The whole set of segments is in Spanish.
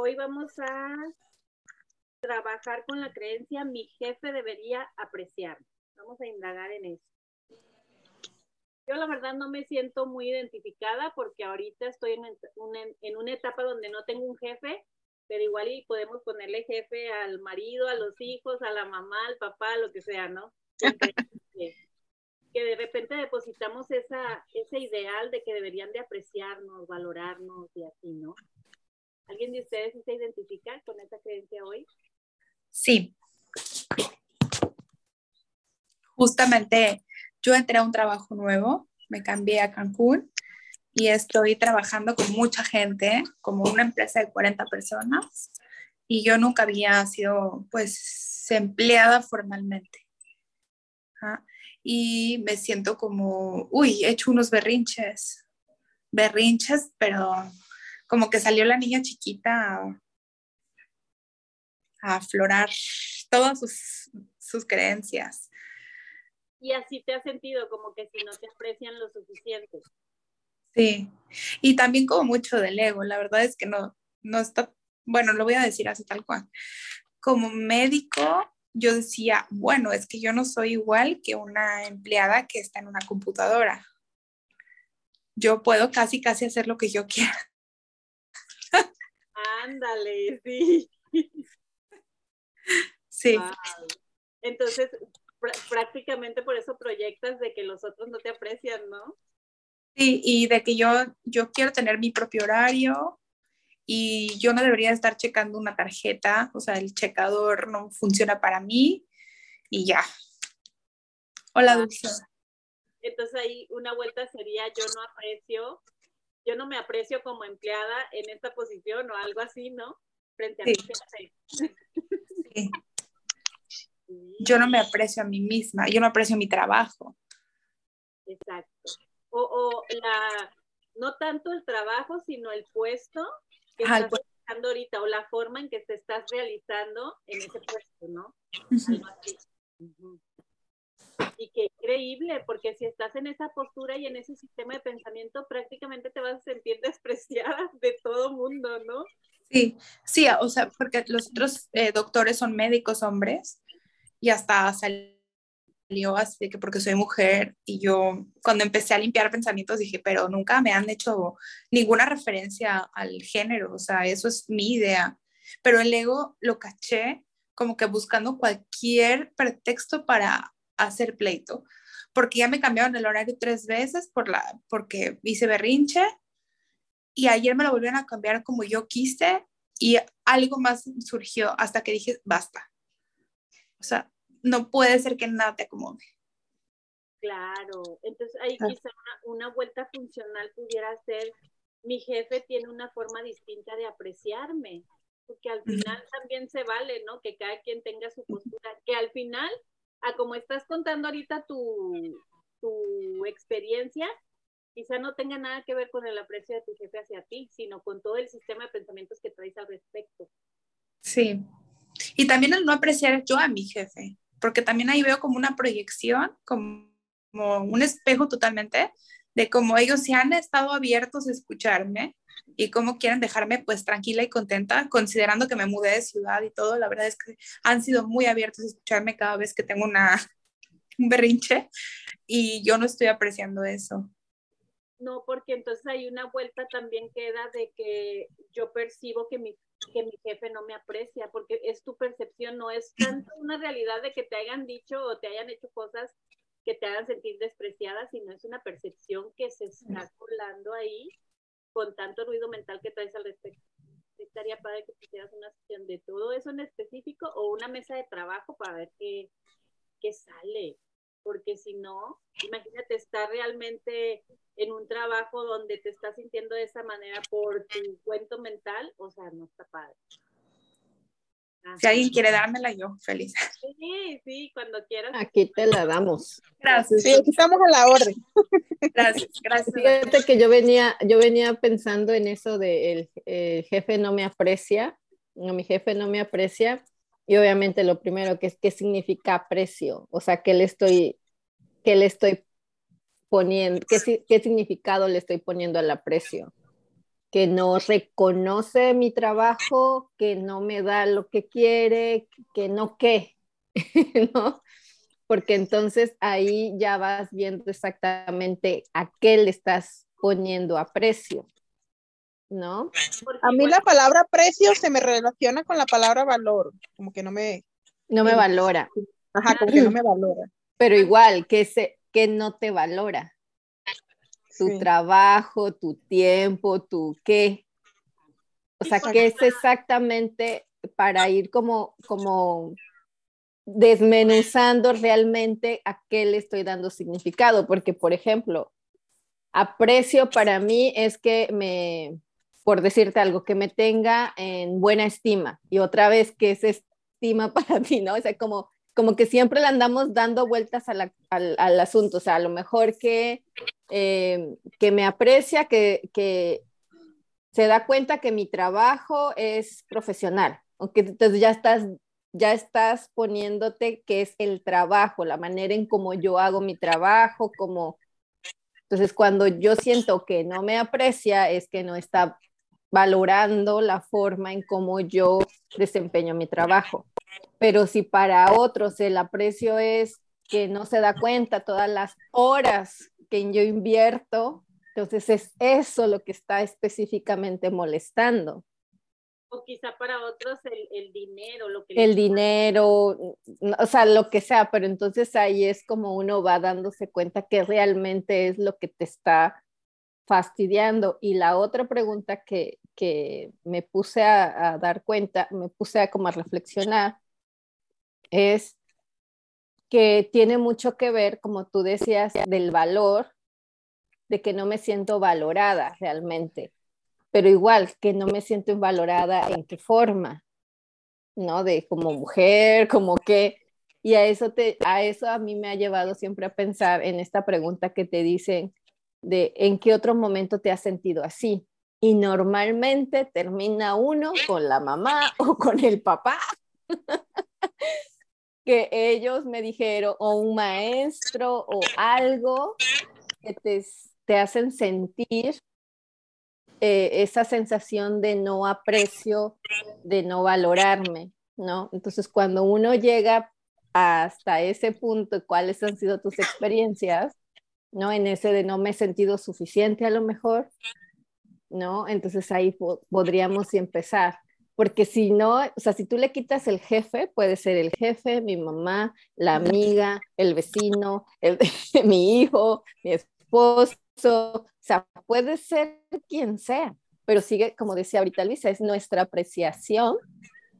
hoy vamos a trabajar con la creencia mi jefe debería apreciarme. Vamos a indagar en eso. Yo la verdad no me siento muy identificada porque ahorita estoy en una, en una etapa donde no tengo un jefe, pero igual y podemos ponerle jefe al marido, a los hijos, a la mamá, al papá, lo que sea, ¿no? que, que de repente depositamos esa, ese ideal de que deberían de apreciarnos, valorarnos y así, ¿no? ¿Alguien de ustedes se identifica con esa creencia hoy? Sí. Justamente yo entré a un trabajo nuevo, me cambié a Cancún y estoy trabajando con mucha gente, como una empresa de 40 personas, y yo nunca había sido pues empleada formalmente. Y me siento como, uy, he hecho unos berrinches, berrinches, pero como que salió la niña chiquita a, aflorar todas sus, sus creencias. Y así te has sentido, como que si no te aprecian lo suficiente. Sí, y también como mucho del ego, la verdad es que no, no está, bueno, lo voy a decir así tal cual. Como médico, yo decía, bueno, es que yo no soy igual que una empleada que está en una computadora. Yo puedo casi, casi hacer lo que yo quiera. Ándale, sí. Sí. Entonces, prácticamente por eso proyectas de que los otros no te aprecian, ¿no? Sí, y de que yo, yo quiero tener mi propio horario y yo no debería estar checando una tarjeta, o sea, el checador no funciona para mí y ya. Hola, Dulce. Entonces ahí una vuelta sería yo no aprecio yo no me aprecio como empleada en esta posición o algo así, ¿no? Frente a mi jefe. Sí. Yo no me aprecio a mí misma, yo no aprecio mi trabajo. Exacto. O, o la, no tanto el trabajo, sino el puesto que estás realizando ahorita o la forma en que te estás realizando en ese puesto, ¿no? Algo así. Y qué increíble, porque si estás en esa postura y en ese sistema de pensamiento, prácticamente te vas a sentir despreciada de todo mundo, ¿no? Sí, sí, o sea, porque los otros eh, doctores son médicos hombres y hasta salió así que porque soy mujer y yo cuando empecé a limpiar pensamientos dije, pero nunca me han hecho ninguna referencia al género, o sea, eso es mi idea. Pero el ego lo caché como que buscando cualquier pretexto para hacer pleito, porque ya me cambiaron el horario tres veces por la, porque hice berrinche y ayer me lo volvieron a cambiar como yo quise y algo más surgió hasta que dije, basta. O sea, no puede ser que nada te acomode. Claro, entonces ahí ah. quizá una, una, vuelta funcional pudiera ser, mi jefe tiene una forma distinta de apreciarme, porque al final también se vale, ¿no? Que cada quien tenga su postura, que al final a como estás contando ahorita tu, tu experiencia, quizá no tenga nada que ver con el aprecio de tu jefe hacia ti, sino con todo el sistema de pensamientos que traes al respecto. Sí. Y también el no apreciar yo a mi jefe, porque también ahí veo como una proyección, como, como un espejo totalmente de cómo ellos se han estado abiertos a escucharme y cómo quieren dejarme pues tranquila y contenta, considerando que me mudé de ciudad y todo. La verdad es que han sido muy abiertos a escucharme cada vez que tengo una, un berrinche y yo no estoy apreciando eso. No, porque entonces hay una vuelta también queda de que yo percibo que mi, que mi jefe no me aprecia, porque es tu percepción, no es tanto una realidad de que te hayan dicho o te hayan hecho cosas que te hagan sentir despreciada, sino es una percepción que se está colando ahí con tanto ruido mental que traes al respecto. Estaría padre que hicieras una sesión de todo eso en específico o una mesa de trabajo para ver qué, qué sale. Porque si no, imagínate estar realmente en un trabajo donde te estás sintiendo de esa manera por tu cuento mental, o sea, no está padre. Si alguien quiere dármela, yo feliz. Sí, sí, cuando quieras. Aquí te la damos. Gracias. Sí, aquí estamos a la orden. Gracias, gracias. Fíjate que yo venía, yo venía pensando en eso de el, jefe no me aprecia, no, mi jefe no me aprecia, y obviamente lo primero que es qué significa aprecio, o sea, qué le estoy, qué le estoy poniendo, qué, qué significado le estoy poniendo al aprecio. Que no reconoce mi trabajo, que no me da lo que quiere, que no qué, ¿no? Porque entonces ahí ya vas viendo exactamente a qué le estás poniendo a precio, ¿no? A mí la palabra precio se me relaciona con la palabra valor, como que no me... No me valora. Ajá, como que no me valora. Pero igual, que, se, que no te valora tu trabajo, tu tiempo, tu qué. O sea, ¿qué es exactamente para ir como, como desmenuzando realmente a qué le estoy dando significado? Porque, por ejemplo, aprecio para mí es que me, por decirte algo, que me tenga en buena estima. Y otra vez, ¿qué es estima para ti? ¿No? O sea, como como que siempre le andamos dando vueltas al, asunto, o sea, a lo mejor que, eh, que me aprecia, que, que, se da cuenta que mi trabajo es profesional, aunque entonces ya estás, ya estás poniéndote que es el trabajo, la manera en cómo yo hago mi trabajo, como... Entonces, cuando yo siento que no me aprecia, es que no está valorando la forma en cómo yo desempeño mi trabajo. Pero si para otros el aprecio es que no se da cuenta todas las horas que yo invierto, entonces es eso lo que está específicamente molestando. O quizá para otros el, el dinero, lo que... El dinero, o sea, lo que sea, pero entonces ahí es como uno va dándose cuenta que realmente es lo que te está fastidiando. Y la otra pregunta que, que me puse a, dar cuenta, me puse a como reflexionar, es que tiene mucho que ver, como tú decías, del valor, de que no me siento valorada realmente, pero igual que no me siento valorada en qué forma, ¿no? De como mujer, como que, y a eso, te, a eso a mí me ha llevado siempre a pensar en esta pregunta que te dicen de en qué otro momento te has sentido así. Y normalmente termina uno con la mamá o con el papá. que ellos me dijeron, o un maestro, o algo que te, te hacen sentir eh, esa sensación de no aprecio, de no valorarme, ¿no? Entonces, cuando uno llega hasta ese punto, ¿cuáles han sido tus experiencias? ¿No? En ese de no me he sentido suficiente a lo mejor, ¿no? Entonces ahí podríamos empezar porque si no, o sea, si tú le quitas el jefe, puede ser el jefe, mi mamá, la amiga, el vecino, el, mi hijo, mi esposo, o sea, puede ser quien sea, pero sigue, como decía ahorita Luisa, es nuestra apreciación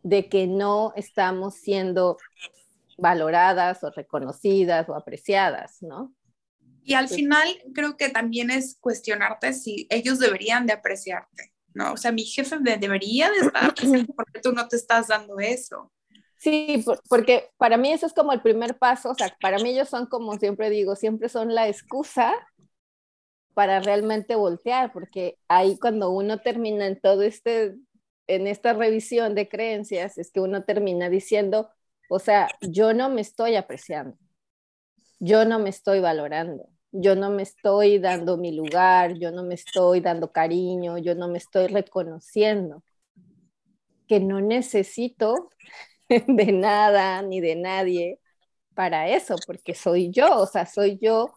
de que no estamos siendo valoradas o reconocidas o apreciadas, ¿no? Y al final creo que también es cuestionarte si ellos deberían de apreciarte. ¿no? O sea, mi jefe me debería de estar presente porque tú no te estás dando eso. Sí, porque para mí eso es como el primer paso, o sea, para mí ellos son como siempre digo, siempre son la excusa para realmente voltear, porque ahí cuando uno termina en todo este, en esta revisión de creencias, es que uno termina diciendo, o sea, yo no me estoy apreciando, yo no me estoy valorando, yo no me estoy dando mi lugar, yo no me estoy dando cariño, yo no me estoy reconociendo, que no necesito de nada ni de nadie para eso, porque soy yo, o sea, soy yo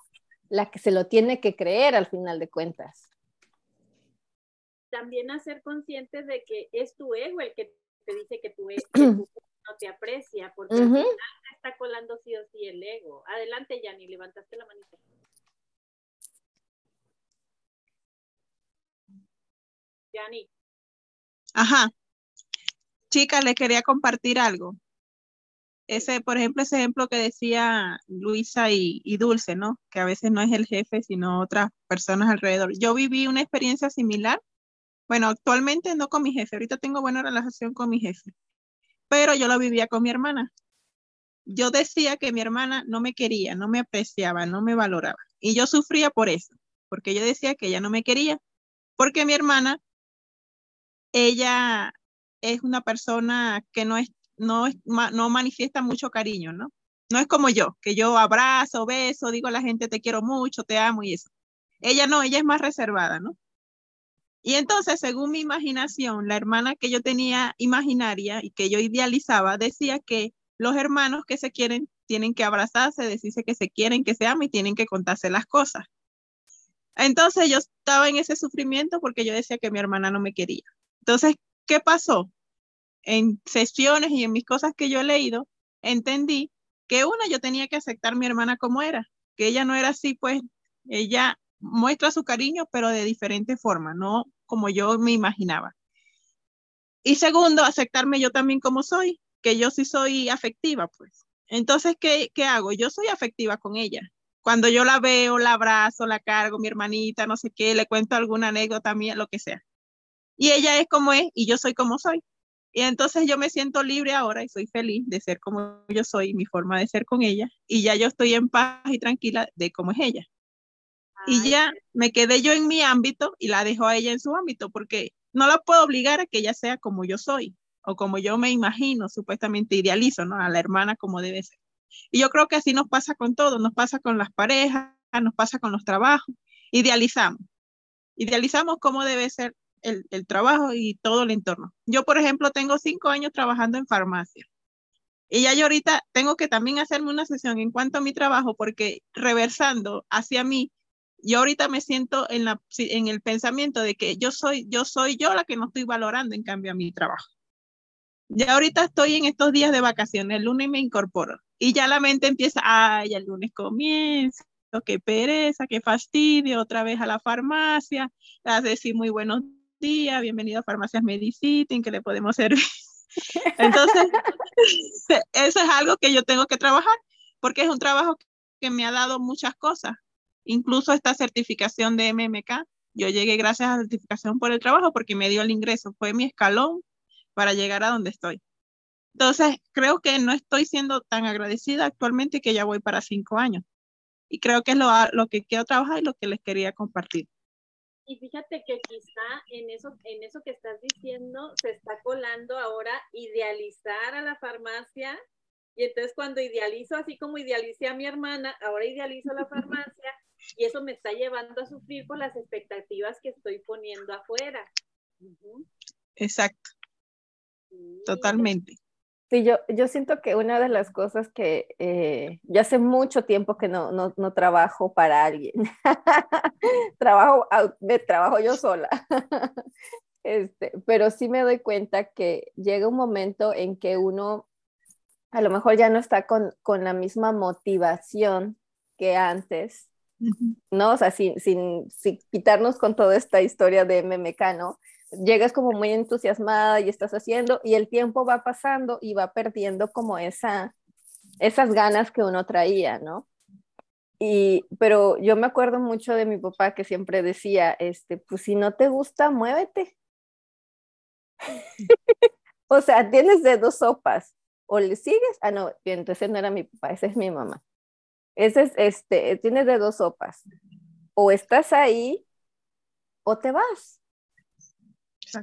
la que se lo tiene que creer al final de cuentas. También hacer consciente de que es tu ego el que te dice que tu, ego no te aprecia, porque al final está colando sí o sí el ego. Adelante, Yanni, levantaste la manita. Yani. Ajá. Chicas, les quería compartir algo. Ese, por ejemplo, ese ejemplo que decía Luisa y, y, Dulce, ¿no? Que a veces no es el jefe, sino otras personas alrededor. Yo viví una experiencia similar. Bueno, actualmente no con mi jefe, ahorita tengo buena relación con mi jefe, pero yo lo vivía con mi hermana. Yo decía que mi hermana no me quería, no me apreciaba, no me valoraba. Y yo sufría por eso, porque yo decía que ella no me quería, porque mi hermana ella es una persona que no, es, no, no manifiesta mucho cariño, ¿no? No es como yo, que yo abrazo, beso, digo a la gente te quiero mucho, te amo y eso. Ella no, ella es más reservada, ¿no? Y entonces, según mi imaginación, la hermana que yo tenía imaginaria y que yo idealizaba decía que los hermanos que se quieren tienen que abrazarse, decirse que se quieren, que se aman y tienen que contarse las cosas. Entonces yo estaba en ese sufrimiento porque yo decía que mi hermana no me quería. Entonces, ¿qué pasó? En sesiones y en mis cosas que yo he leído, entendí que una, yo tenía que aceptar a mi hermana como era, que ella no era así, pues ella muestra su cariño, pero de diferente forma, no como yo me imaginaba. Y segundo, aceptarme yo también como soy, que yo sí soy afectiva, pues. Entonces, ¿qué, ¿qué hago? Yo soy afectiva con ella. Cuando yo la veo, la abrazo, la cargo, mi hermanita, no sé qué, le cuento alguna anécdota mía, lo que sea. Y ella es como es y yo soy como soy. Y entonces yo me siento libre ahora y soy feliz de ser como yo soy, mi forma de ser con ella. Y ya yo estoy en paz y tranquila de cómo es ella. Y ya me quedé yo en mi ámbito y la dejo a ella en su ámbito porque no la puedo obligar a que ella sea como yo soy o como yo me imagino, supuestamente idealizo, ¿no? A la hermana como debe ser. Y yo creo que así nos pasa con todo, nos pasa con las parejas, nos pasa con los trabajos, idealizamos. Idealizamos cómo debe ser el, el trabajo y todo el entorno. Yo, por ejemplo, tengo cinco años trabajando en farmacia. Y ya yo ahorita tengo que también hacerme una sesión en cuanto a mi trabajo, porque reversando hacia mí, yo ahorita me siento en, la, en el pensamiento de que yo soy, yo soy yo la que no estoy valorando en cambio a mi trabajo. Ya ahorita estoy en estos días de vacaciones, el lunes me incorporo y ya la mente empieza, ay, el lunes comienza, qué pereza, qué fastidio, otra vez a la farmacia, a decir muy buenos días, bienvenido a Farmacias Mediciten, que le podemos servir. Entonces, eso es algo que yo tengo que trabajar, porque es un trabajo que me ha dado muchas cosas, incluso esta certificación de MMK. Yo llegué gracias a la certificación por el trabajo porque me dio el ingreso, fue mi escalón para llegar a donde estoy. Entonces, creo que no estoy siendo tan agradecida actualmente que ya voy para cinco años. Y creo que es lo, lo que quiero trabajar y lo que les quería compartir. Y fíjate que quizá en eso, en eso que estás diciendo se está colando ahora idealizar a la farmacia. Y entonces cuando idealizo, así como idealicé a mi hermana, ahora idealizo a la farmacia y eso me está llevando a sufrir por las expectativas que estoy poniendo afuera. Exacto. Totalmente. Sí, yo, yo siento que una de las cosas que eh, yo hace mucho tiempo que no, no, no trabajo para alguien, trabajo, me trabajo yo sola, este, pero sí me doy cuenta que llega un momento en que uno a lo mejor ya no está con, con la misma motivación que antes, ¿no? O sea, sin, sin, quitarnos con toda esta historia de MMK, ¿no? llegas como muy entusiasmada y estás haciendo y el tiempo va pasando y va perdiendo como esa, esas ganas que uno traía, ¿no? Y, pero yo me acuerdo mucho de mi papá que siempre decía, este, pues si no te gusta, muévete. o sea, tienes de dos sopas, o le sigues, ah, no, entonces no era mi papá, esa es mi mamá. Ese es, este, tienes de dos sopas, o estás ahí o te vas.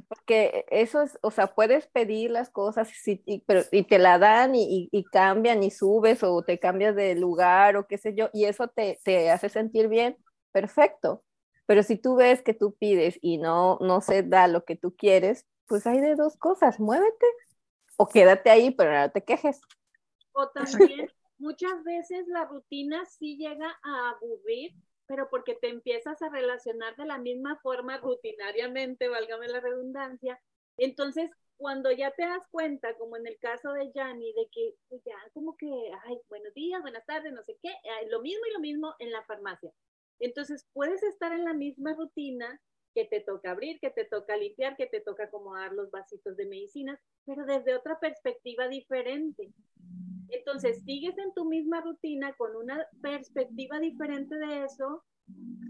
Porque eso es, o sea, puedes pedir las cosas y, pero, y te la dan y, y, cambian y subes o te cambias de lugar o qué sé yo, y eso te, te hace sentir bien, perfecto. Pero si tú ves que tú pides y no, no se da lo que tú quieres, pues hay de dos cosas, muévete o quédate ahí, pero no te quejes. O también muchas veces la rutina sí llega a aburrir pero porque te empiezas a relacionar de la misma forma rutinariamente, válgame la redundancia. Entonces, cuando ya te das cuenta, como en el caso de Yanni, de que pues, ya como que, ay, buenos días, buenas tardes, no sé qué, lo mismo y lo mismo en la farmacia. Entonces, puedes estar en la misma rutina que te toca abrir, que te toca limpiar, que te toca acomodar los vasitos de medicinas, pero desde otra perspectiva diferente. Entonces, sigues en tu misma rutina con una perspectiva diferente de eso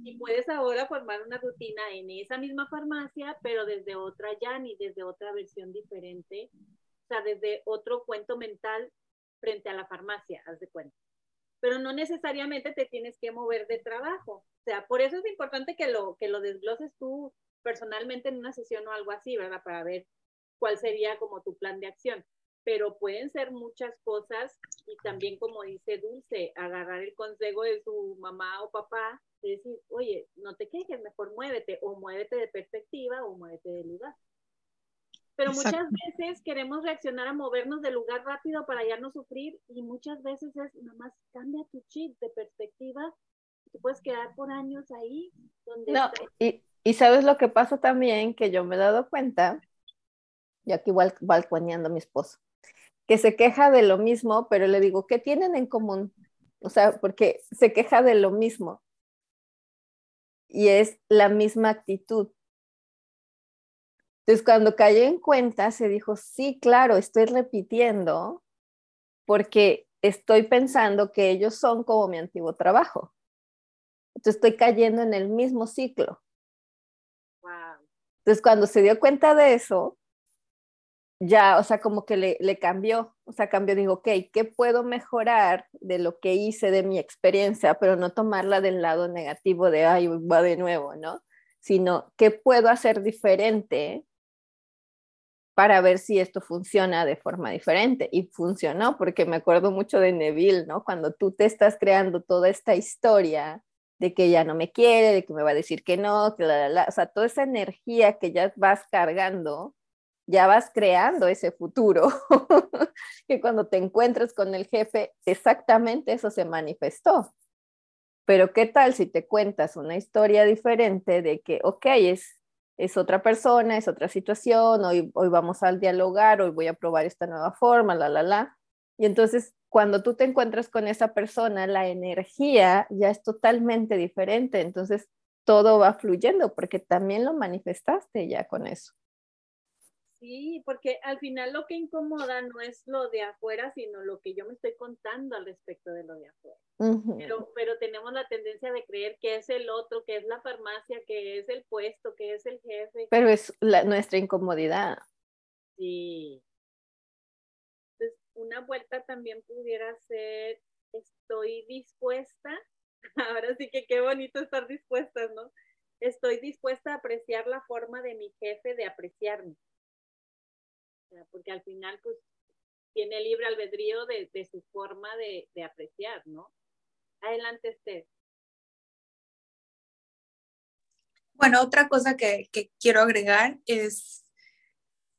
y puedes ahora formar una rutina en esa misma farmacia, pero desde otra ya ni desde otra versión diferente, o sea, desde otro cuento mental frente a la farmacia, haz de cuenta. Pero no necesariamente te tienes que mover de trabajo. O sea, por eso es importante que lo, que lo desgloses tú personalmente en una sesión o algo así, ¿verdad? Para ver cuál sería como tu plan de acción pero pueden ser muchas cosas y también como dice Dulce, agarrar el consejo de su mamá o papá, y decir, oye, no te quejes, mejor muévete, o muévete de perspectiva o muévete de lugar. Pero muchas veces queremos reaccionar a movernos de lugar rápido para ya no sufrir y muchas veces es nada más cambia tu chip de perspectiva te puedes quedar por años ahí. Donde no, y, y, sabes lo que pasa también, que yo me he dado cuenta, y aquí igual balconeando a mi esposo, que se queja de lo mismo, pero le digo, ¿qué tienen en común? O sea, porque se queja de lo mismo. Y es la misma actitud. Entonces, cuando cayó en cuenta, se dijo, sí, claro, estoy repitiendo porque estoy pensando que ellos son como mi antiguo trabajo. Entonces, estoy cayendo en el mismo ciclo. Entonces, cuando se dio cuenta de eso, ya, o sea, como que le, le, cambió, o sea, cambió, digo, ok, ¿qué puedo mejorar de lo que hice, de mi experiencia, pero no tomarla del lado negativo de, ay, va de nuevo, ¿no? Sino, ¿qué puedo hacer diferente para ver si esto funciona de forma diferente. Y funcionó porque me acuerdo mucho de Neville, ¿no? Cuando tú te estás creando toda esta historia de que ya no me quiere, de que me va a decir que no, que la, la, o sea, toda esa energía que ya vas cargando, ya vas creando ese futuro, que cuando te encuentres con el jefe, exactamente eso se manifestó. Pero ¿qué tal si te cuentas una historia diferente de que, ok, es es otra persona, es otra situación, hoy, hoy vamos al dialogar, hoy voy a probar esta nueva forma, la, la, la. Y entonces, cuando tú te encuentras con esa persona, la energía ya es totalmente diferente, entonces todo va fluyendo porque también lo manifestaste ya con eso. Sí, porque al final lo que incomoda no es lo de afuera, sino lo que yo me estoy contando al respecto de lo de afuera. pero, pero tenemos la tendencia de creer que es el otro, que es la farmacia, que es el puesto, que es el jefe. Pero es la, nuestra incomodidad. Sí. Una vuelta también pudiera ser, estoy dispuesta, ahora sí que qué bonito estar dispuesta, ¿no? Estoy dispuesta a apreciar la forma de mi jefe de apreciarme porque al final pues tiene libre albedrío de, de su forma de, de, apreciar, ¿no? Adelante, Esther. Bueno, otra cosa que, que, quiero agregar es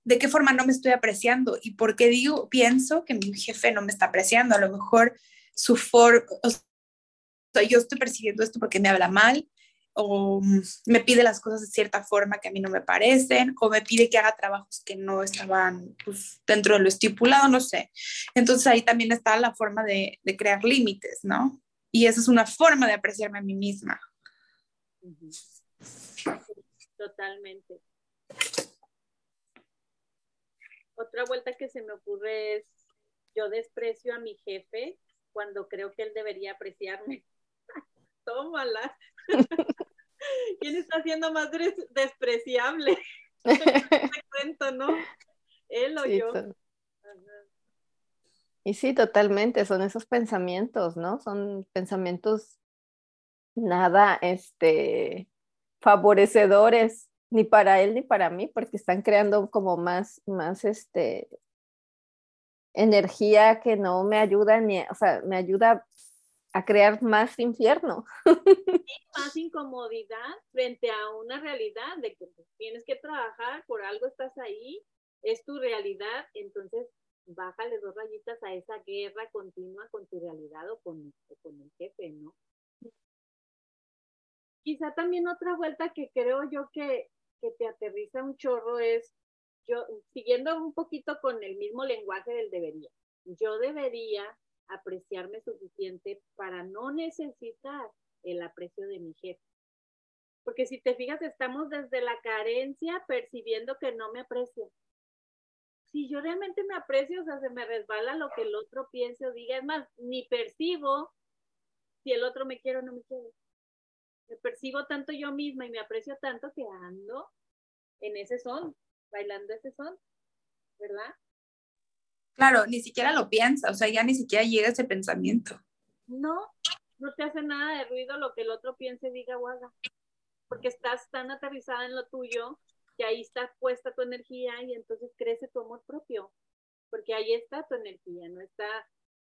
de qué forma no me estoy apreciando y por qué digo, pienso que mi jefe no me está apreciando. A lo mejor su forma, o yo estoy percibiendo esto porque me habla mal, o me pide las cosas de cierta forma que a mí no me parecen, o me pide que haga trabajos que no estaban pues, dentro de lo estipulado, no sé. Entonces ahí también está la forma de, de crear límites, ¿no? Y esa es una forma de apreciarme a mí misma. Totalmente. Otra vuelta que se me ocurre es, yo desprecio a mi jefe cuando creo que él debería apreciarme. Tómala. ¿Quién está siendo más despreciable? cuento, ¿no? Él o yo. Y sí, totalmente, son esos pensamientos, ¿no? Son pensamientos nada este, favorecedores ni para él ni para mí, porque están creando como más, más este, energía que no me ayuda ni, o sea, me ayuda a crear más infierno. más incomodidad frente a una realidad de que pues, tienes que trabajar, por algo estás ahí, es tu realidad, entonces bájale dos rayitas a esa guerra continua con tu realidad o con, con el jefe, ¿no? Quizá también otra vuelta que creo yo que, que te aterriza un chorro es, yo, siguiendo un poquito con el mismo lenguaje del debería, yo debería apreciarme suficiente para no necesitar el aprecio de mi jefe. Porque si te fijas, estamos desde la carencia percibiendo que no me aprecia. Si yo realmente me aprecio, o sea, se me resbala lo que el otro piense o diga. Es más, ni percibo si el otro me quiere o no me quiere. Me percibo tanto yo misma y me aprecio tanto que ando en ese son, bailando ese son, ¿verdad? Claro, ni siquiera lo piensa, o sea, ya ni siquiera llega ese pensamiento. No, no te hace nada de ruido lo que el otro piense, diga o haga, porque estás tan aterrizada en lo tuyo que ahí está puesta tu energía y entonces crece tu amor propio. porque ahí está tu energía, no está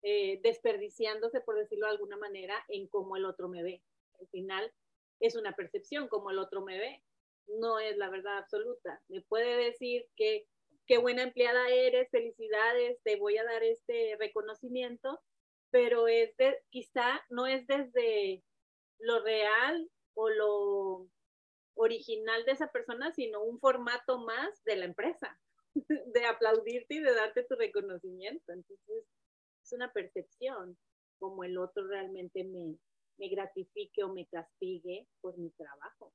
eh, desperdiciándose, por decirlo de alguna manera, en cómo el otro me ve. Al final es una percepción, como el otro me ve, no es la verdad absoluta. Me puede decir que qué buena empleada eres, felicidades, te voy a dar este reconocimiento, pero es de, quizá no es desde lo real o lo original de esa persona, sino un formato más de la empresa, de aplaudirte y de darte tu reconocimiento. Entonces, es una percepción como el otro realmente me, me gratifique o me castigue por mi trabajo.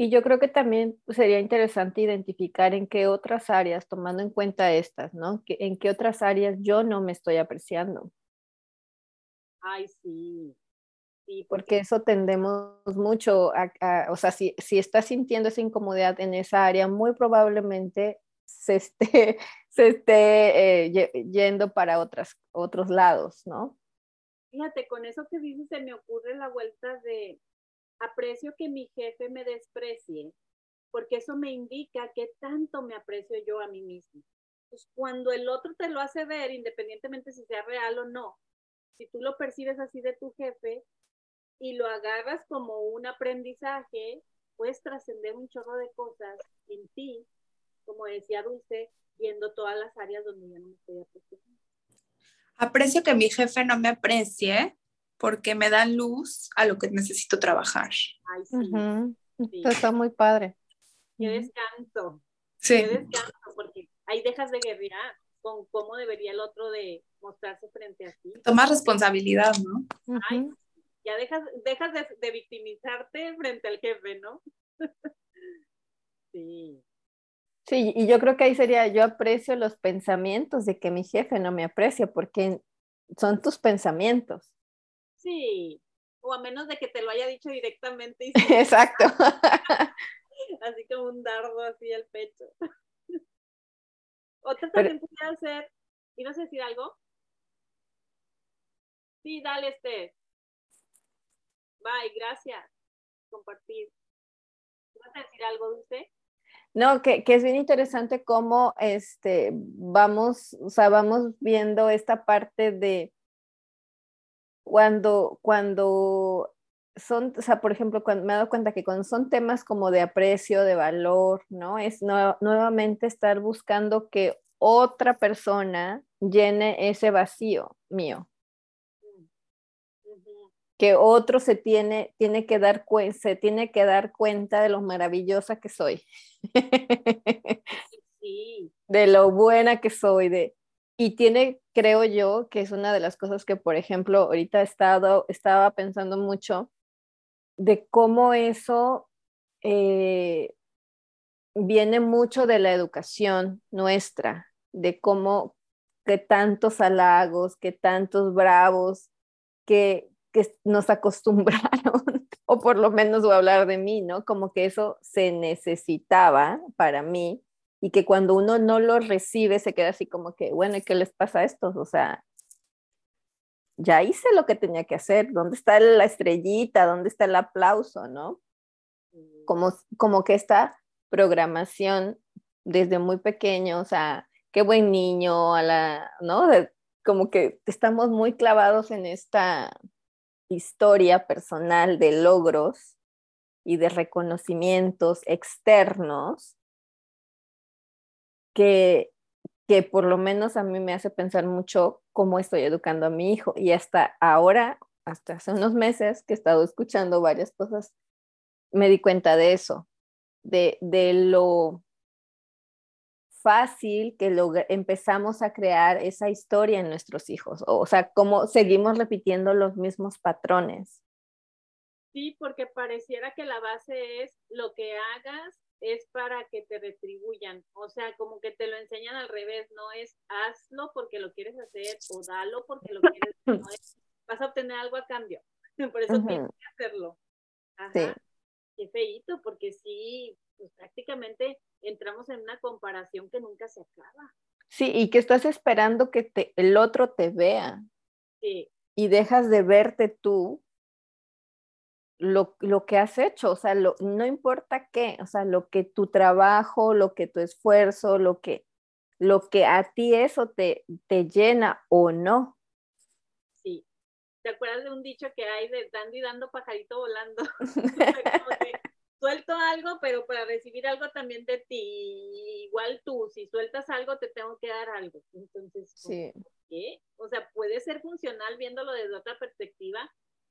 Y yo creo que también sería interesante identificar en qué otras áreas, tomando en cuenta estas, ¿no? en qué otras áreas yo no me estoy apreciando. Ay, sí. sí porque... eso tendemos mucho a, o sea, si, si estás sintiendo esa incomodidad en esa área, muy probablemente se esté, se esté eh, yendo para otras, otros lados, ¿no? Fíjate, con eso que dices se me ocurre la vuelta de aprecio que mi jefe me desprecie, porque eso me indica que tanto me aprecio yo a mí mismo. Pues cuando el otro te lo hace ver, independientemente si sea real o no, si tú lo percibes así de tu jefe y lo agarras como un aprendizaje, puedes trascender un chorro de cosas en ti, como decía Dulce, viendo todas las áreas donde yo no me estoy apreciando. Aprecio que mi jefe no me aprecie porque me da luz a lo que necesito trabajar. Ay, sí. Está muy padre. Qué descanso. Sí. Qué descanso, porque ahí dejas de guerrear con cómo debería el otro de mostrarse frente a ti. Tomas responsabilidad, ¿no? Ay, ya dejas, dejas de, de victimizarte frente al jefe, ¿no? sí. Sí, y yo creo que ahí sería, yo aprecio los pensamientos de que mi jefe no me aprecia, porque son tus pensamientos. Sí, o a menos de que te lo haya dicho directamente. Exacto. así como un dardo así al pecho. Otra también podría ser, ¿ibas a decir algo? Sí, dale, este. Bye, gracias. Compartir. ¿Vas a decir algo, Dulce? No, que, que, es bien interesante cómo este, vamos, o sea, vamos viendo esta parte de cuando, cuando son, o sea, por ejemplo, cuando me he dado cuenta que cuando son temas como de aprecio, de valor, ¿no? Es nuevamente estar buscando que otra persona llene ese vacío mío. Que otro se tiene, tiene que dar se tiene que dar cuenta de lo maravillosa que soy. De lo buena que soy, de, y tiene, creo yo, que es una de las cosas que, por ejemplo, ahorita he estado, estaba pensando mucho de cómo eso eh, viene mucho de la educación nuestra, de cómo que tantos halagos, que tantos bravos, que, que nos acostumbraron, o por lo menos voy a hablar de mí, ¿no? Como que eso se necesitaba para mí y que cuando uno no lo recibe se queda así como que, bueno, ¿y qué les pasa a estos? O sea, ya hice lo que tenía que hacer, ¿dónde está la estrellita? ¿Dónde está el aplauso? ¿No? Como, como que esta programación desde muy pequeño, o sea, qué buen niño, a la, ¿no? como que estamos muy clavados en esta historia personal de logros y de reconocimientos externos que, que por lo menos a mí me hace pensar mucho cómo estoy educando a mi hijo. Y hasta ahora, hasta hace unos meses que he estado escuchando varias cosas, me di cuenta de eso, de, de lo fácil que lo, empezamos a crear esa historia en nuestros hijos, o, o sea, cómo seguimos repitiendo los mismos patrones. Sí, porque pareciera que la base es lo que hagas es para que te retribuyan, o sea, como que te lo enseñan al revés, no es hazlo porque lo quieres hacer o dalo porque lo quieres hacer, no es, vas a obtener algo a cambio, por eso tienes que hacerlo. Ajá. Sí. Qué feíto, porque sí, pues prácticamente entramos en una comparación que nunca se acaba. Sí, y que estás esperando que te, el otro te vea. Sí. Y dejas de verte tú lo, lo, que has hecho, o sea, lo, no importa qué, o sea, lo que tu trabajo, lo que tu esfuerzo, lo que lo que a ti eso te, te llena o no. Sí. ¿Te acuerdas de un dicho que hay de dando y dando pajarito volando? suelto algo, pero para recibir algo también de ti. Igual tú, si sueltas algo, te tengo que dar algo. Entonces, sí. ¿qué? O sea, puede ser funcional viéndolo desde otra perspectiva,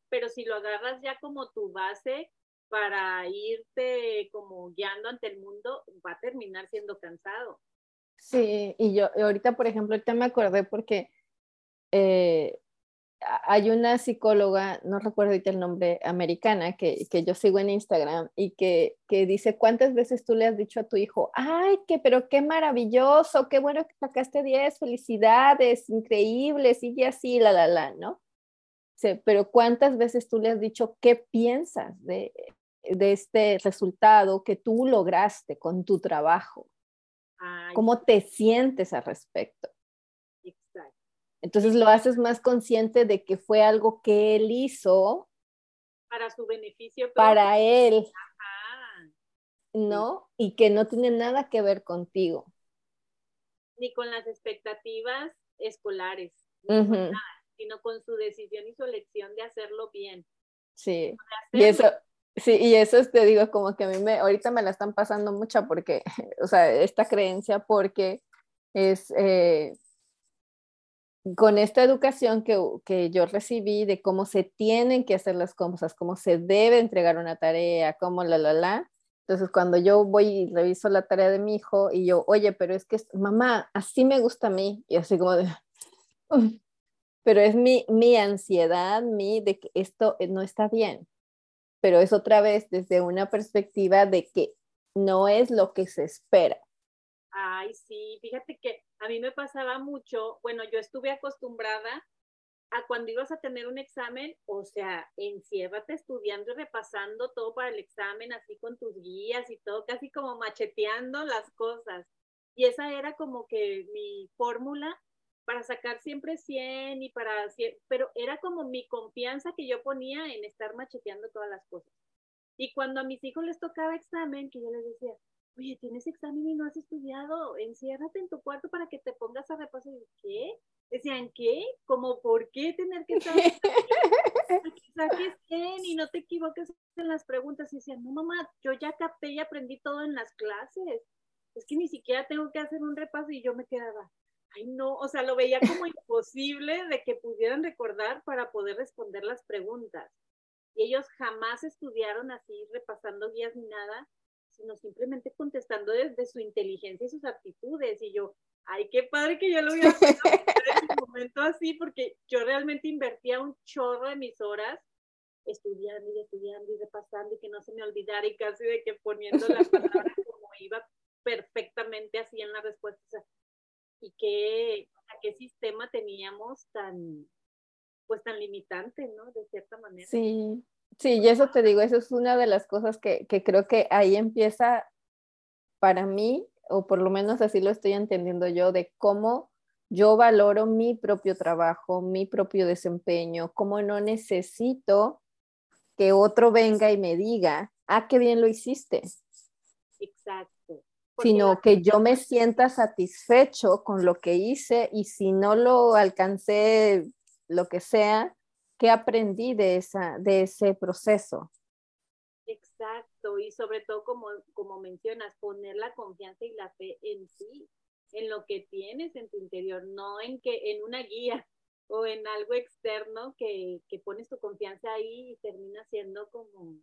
pero si lo agarras ya como tu base para irte como guiando ante el mundo, va a terminar siendo cansado. Sí, y yo ahorita, por ejemplo, ahorita me acordé porque eh, hay una psicóloga, no recuerdo ahorita el nombre, americana, que, que yo sigo en Instagram y que, que, dice, ¿cuántas veces tú le has dicho a tu hijo, ay, que, pero qué maravilloso, qué bueno que sacaste 10, felicidades, increíble, sigue así, la, la, la, ¿no? Sí, pero ¿cuántas veces tú le has dicho qué piensas de, de este resultado que tú lograste con tu trabajo? ¿Cómo te sientes al respecto? Entonces lo haces más consciente de que fue algo que él hizo. Para su beneficio. Para él. ¿No? Y que no tiene nada que ver contigo. Ni con las expectativas escolares, sino con su decisión y su elección de hacerlo bien. Sí. Y eso, Sí, y eso te digo, como que a mí me, ahorita me la están pasando mucha porque, o sea, esta creencia porque es eh, con esta educación que, que, yo recibí de cómo se tienen que hacer las cosas, cómo se debe entregar una tarea, cómo la, la, la. Entonces, cuando yo voy y reviso la tarea de mi hijo y yo, oye, pero es que, mamá, así me gusta a mí, y así como de, pero es mi, mi ansiedad, mi de que esto no está bien pero es otra vez desde una perspectiva de que no es lo que se espera. Ay, sí, fíjate que a mí me pasaba mucho, bueno, yo estuve acostumbrada a cuando ibas a tener un examen, o sea, enciérrate estudiando y repasando todo para el examen, así con tus guías y todo, casi como macheteando las cosas. Y esa era como que mi fórmula para sacar siempre 100 y para, pero era como mi confianza que yo ponía en estar macheteando todas las cosas. Y cuando a mis hijos les tocaba examen, que yo les decía, oye, tienes examen y no has estudiado, enciérrate en tu cuarto para que te pongas a repasar. ¿Qué? Decían, ¿qué? ¿Cómo por qué tener que estar? saques 100 y no te equivoques en las preguntas. Y decían, no, mamá, yo ya capté y aprendí todo en las clases. Es que ni siquiera tengo que hacer un repaso y yo me quedaba, ay no, o sea, lo veía como imposible de que pudieran recordar para poder responder las preguntas. Y ellos jamás estudiaron así, repasando guías ni nada, sino simplemente contestando desde su inteligencia y sus aptitudes. Y yo, ay, qué padre que yo lo hubiera en un momento así, porque yo realmente invertía un chorro de mis horas estudiando y estudiando y repasando y que no se me olvidara y casi de que poniendo las palabras como iba perfectamente así en la respuesta. O sea, y qué, qué sistema teníamos tan, pues tan limitante, ¿no? De cierta manera. Sí, sí, y eso te digo, eso es una de las cosas que, que creo que ahí empieza para mí, o por lo menos así lo estoy entendiendo yo, de cómo yo valoro mi propio trabajo, mi propio desempeño, cómo no necesito que otro venga y me diga, ah, qué bien lo hiciste. Exacto sino que yo me sienta satisfecho con lo que hice y si no lo alcancé, lo que sea, ¿qué aprendí de, esa, de ese proceso? Exacto, y sobre todo como, como mencionas, poner la confianza y la fe en ti, en lo que tienes en tu interior, no en que en una guía o en algo externo que, que pones tu confianza ahí y termina siendo como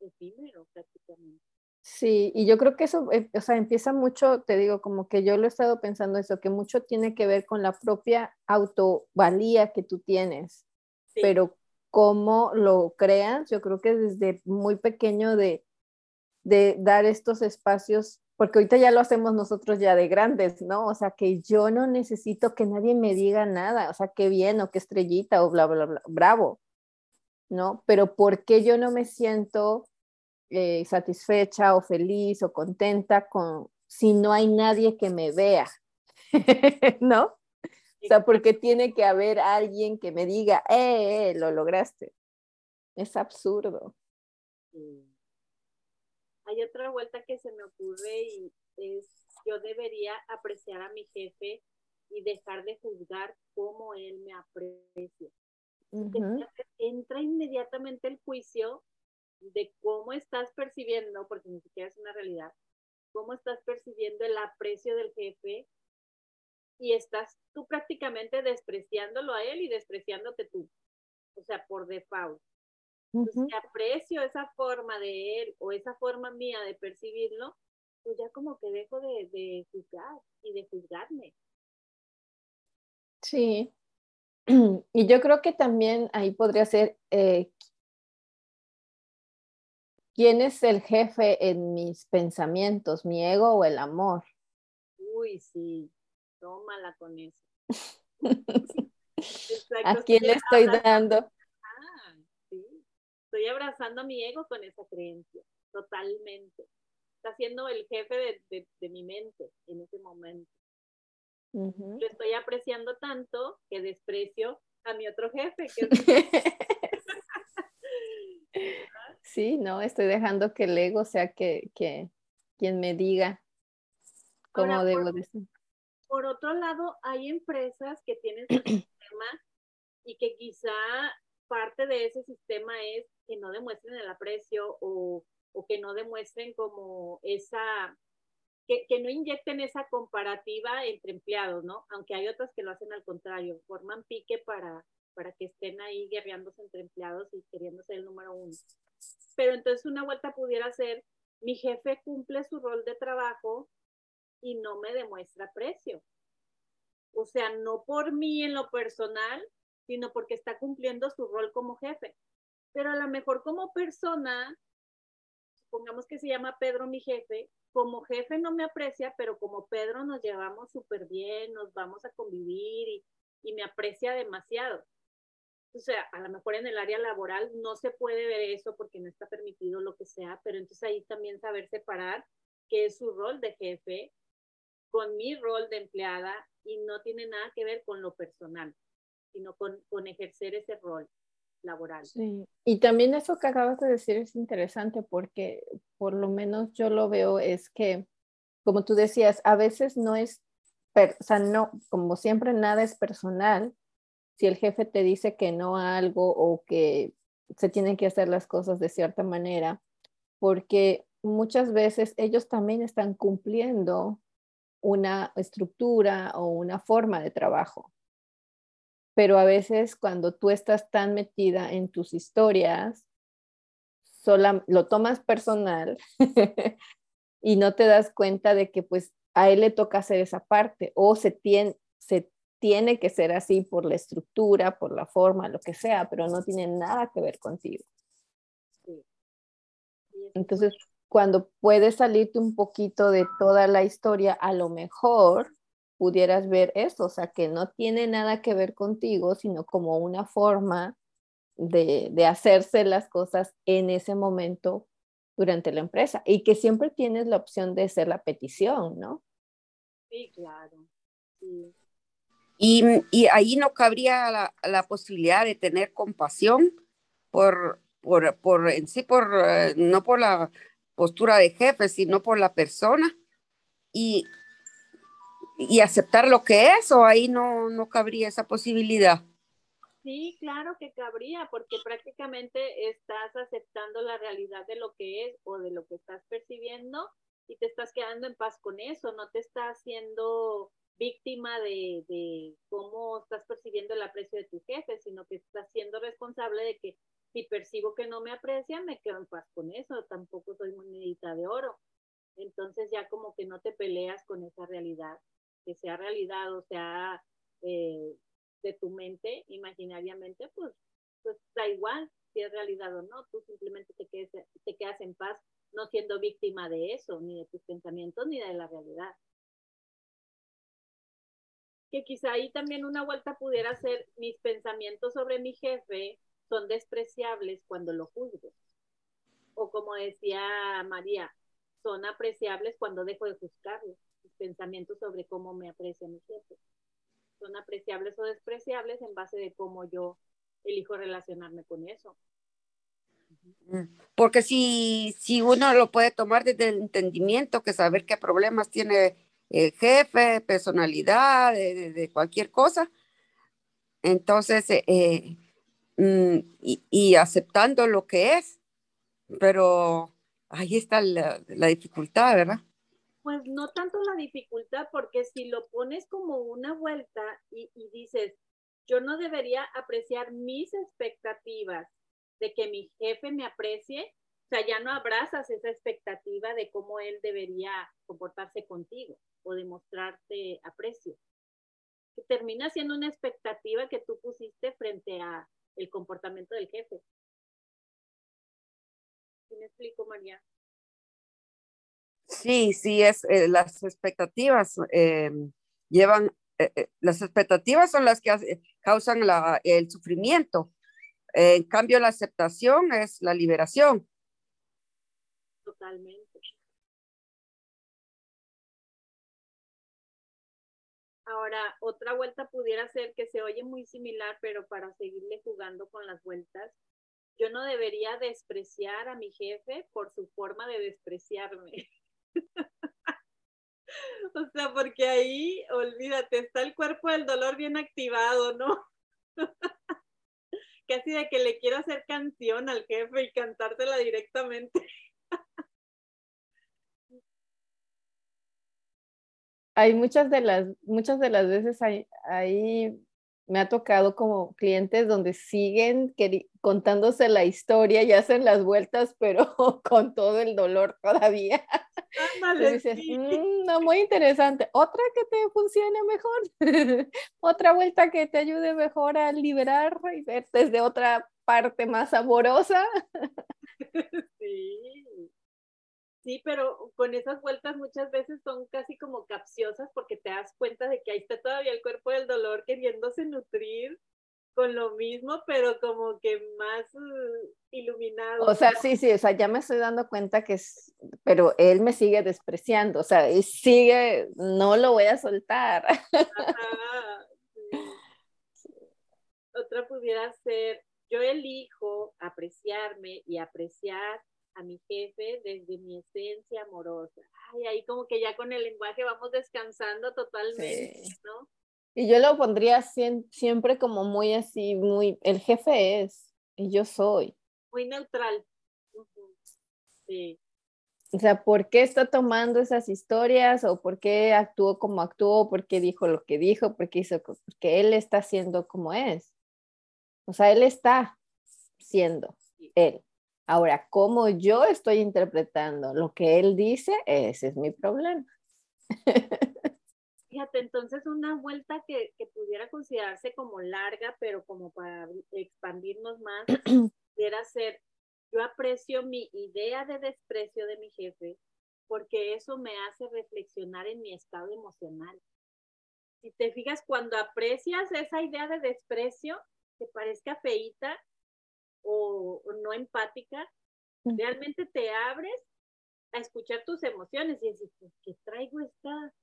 efímero prácticamente. Sí, y yo creo que eso, eh, o sea, empieza mucho, te digo, como que yo lo he estado pensando eso, que mucho tiene que ver con la propia autovalía que tú tienes, pero cómo lo creas, yo creo que desde muy pequeño de, de dar estos espacios, porque ahorita ya lo hacemos nosotros ya de grandes, ¿no? O sea, que yo no necesito que nadie me diga nada, o sea, qué bien o qué estrellita o bla, bla, bla, bravo, ¿no? Pero ¿por qué yo no me siento eh, satisfecha o feliz o contenta con si no hay nadie que me vea, ¿no? O sea, porque tiene que haber alguien que me diga, eh, eh lo lograste. Es absurdo. hay otra vuelta que se me ocurre y es, yo debería apreciar a mi jefe y dejar de juzgar cómo él me aprecia. Entra inmediatamente el juicio de cómo estás percibiendo, porque ni siquiera es una realidad, cómo estás percibiendo el aprecio del jefe y estás tú prácticamente despreciándolo a él y despreciándote tú, o sea, por default. Entonces, si aprecio esa forma de él o esa forma mía de percibirlo, pues ya como que dejo de, de juzgar y de juzgarme. Sí. Y yo creo que también ahí podría ser eh, quién es el jefe en mis pensamientos, mi ego o el amor. Uy, sí, tómala con eso. ¿A quién le estoy dando? Ah, sí. Estoy abrazando a mi ego con esa creencia, totalmente. Está siendo el jefe de, de, mi mente en ese momento. Lo estoy apreciando tanto que desprecio a mi otro jefe. Que sí, no, estoy dejando que el ego sea que, que quien me diga cómo debo decir por otro lado, hay empresas que tienen su sistema y que quizá parte de ese sistema es que no demuestren el aprecio o, o que no demuestren como esa, que, que, no inyecten esa comparativa entre empleados, ¿no? Aunque hay otras que lo hacen al contrario, forman pique para, para que estén ahí guerreándose entre empleados y queriendo ser el número uno. Pero entonces una vuelta pudiera ser, mi jefe cumple su rol de trabajo, y no me demuestra precio. O sea, no por mí en lo personal, sino porque está cumpliendo su rol como jefe. Pero a lo mejor como persona, supongamos que se llama Pedro mi jefe, como jefe no me aprecia, pero como Pedro nos llevamos súper bien, nos vamos a convivir y, y me aprecia demasiado. O sea, a lo mejor en el área laboral no se puede ver eso porque no está permitido lo que sea, pero entonces ahí también saber separar qué es su rol de jefe con mi rol de empleada y no tiene nada que ver con lo personal, sino con, con ejercer ese rol laboral. Sí, y también eso que acabas de decir es interesante porque por lo menos yo lo veo es que, como tú decías, a veces no es, o sea, no, como siempre nada es personal. Si el jefe te dice que no a algo o que se tienen que hacer las cosas de cierta manera, porque muchas veces ellos también están cumpliendo una estructura o una forma de trabajo. Pero a veces cuando tú estás tan metida en tus historias, sola, lo tomas personal y no te das cuenta de que pues a él le toca hacer esa parte o se tiene, se tiene que ser así por la estructura, por la forma, lo que sea, pero no tiene nada que ver contigo. Entonces, cuando puedes salirte un poquito de toda la historia, a lo mejor pudieras ver eso, o sea, que no tiene nada que ver contigo, sino como una forma de, de hacerse las cosas en ese momento durante la empresa y que siempre tienes la opción de hacer la petición, ¿no? Sí, claro. Y, y, ahí no cabría la, la, posibilidad de tener compasión por, por, por en sí, por, eh, no por la postura de jefe, sino por la persona y, y aceptar lo que es o ahí no, no cabría esa posibilidad. Sí, claro que cabría, porque prácticamente estás aceptando la realidad de lo que es o de lo que estás percibiendo y te estás quedando en paz con eso, no te estás haciendo víctima de, de cómo estás percibiendo el aprecio de tu jefe, sino que estás siendo responsable de que si percibo que no me aprecian, me quedo en paz con eso, tampoco soy monedita de oro. Entonces ya como que no te peleas con esa realidad, que sea realidad o sea eh, de tu mente imaginariamente, pues, pues da igual si es realidad o no, tú simplemente te, te quedas en paz no siendo víctima de eso, ni de tus pensamientos, ni de la realidad. Que quizá ahí también una vuelta pudiera ser mis pensamientos sobre mi jefe son despreciables cuando lo juzgo. O como decía María, son apreciables cuando dejo de juzgarlo. Mis pensamientos sobre cómo me aprecia mi jefe. Son apreciables o despreciables en base de cómo yo elijo relacionarme con eso. Porque si, si uno lo puede tomar desde el entendimiento, que saber qué problemas tiene el jefe, personalidad, de, cualquier cosa, entonces, eh, mm, y, aceptando lo que es, pero ahí está la, dificultad, ¿verdad? Pues no tanto la dificultad, porque si lo pones como una vuelta y, y dices, yo no debería apreciar mis expectativas de que mi jefe me aprecie, o sea, ya no abrazas esa expectativa de cómo él debería comportarse contigo o demostrarte aprecio. Termina siendo una expectativa que tú pusiste frente a el comportamiento del jefe. ¿Sí me explico, María? Sí, sí, es eh, las expectativas eh, llevan, eh, las expectativas son las que causan la, el sufrimiento en cambio, la aceptación es la liberación. Totalmente. Ahora, otra vuelta pudiera ser que se oye muy similar, pero para seguirle jugando con las vueltas, yo no debería despreciar a mi jefe por su forma de despreciarme. o sea, porque ahí, olvídate, está el cuerpo del dolor bien activado, ¿no? casi de que le quiero hacer canción al jefe y cantártela directamente. Hay muchas de las, muchas de las veces ahí me ha tocado como clientes donde siguen contándose la historia y hacen las vueltas, pero con todo el dolor todavía. Mm, no, muy interesante. Otra que te funcione mejor. otra vuelta que te ayude mejor a liberar y ver desde otra parte más amorosa. sí. Sí, pero con esas vueltas muchas veces son casi como capciosas porque te das cuenta de que ahí está todavía el cuerpo del dolor queriéndose nutrir con lo mismo, pero como que más uh, iluminado. O sea, sí, sí, o sea, ya me estoy dando cuenta que es, pero él me sigue despreciando, o sea, él sigue, no lo voy a soltar. Otra pudiera ser, yo elijo apreciarme y apreciar a mi jefe desde mi esencia amorosa. Ay, ahí como que ya con el lenguaje vamos descansando totalmente, ¿no? Y yo lo pondría siempre como muy así, muy, el jefe es y yo soy. Muy neutral. Sí. O sea, ¿por qué está tomando esas historias? ¿O por qué actuó como actuó? ¿Por qué dijo lo que dijo? ¿Por qué hizo? Porque él está siendo como es. O sea, él está siendo él. Ahora, cómo yo estoy interpretando lo que él dice, ese es mi problema. Fíjate, entonces una vuelta que, pudiera considerarse como larga, pero como para expandirnos más, pudiera ser, yo aprecio mi idea de desprecio de mi jefe, porque eso me hace reflexionar en mi estado emocional. Si te fijas, cuando aprecias esa idea de desprecio, que parezca feita, o, no empática, realmente te abres a escuchar tus emociones y decir, pues, ¿qué traigo esta,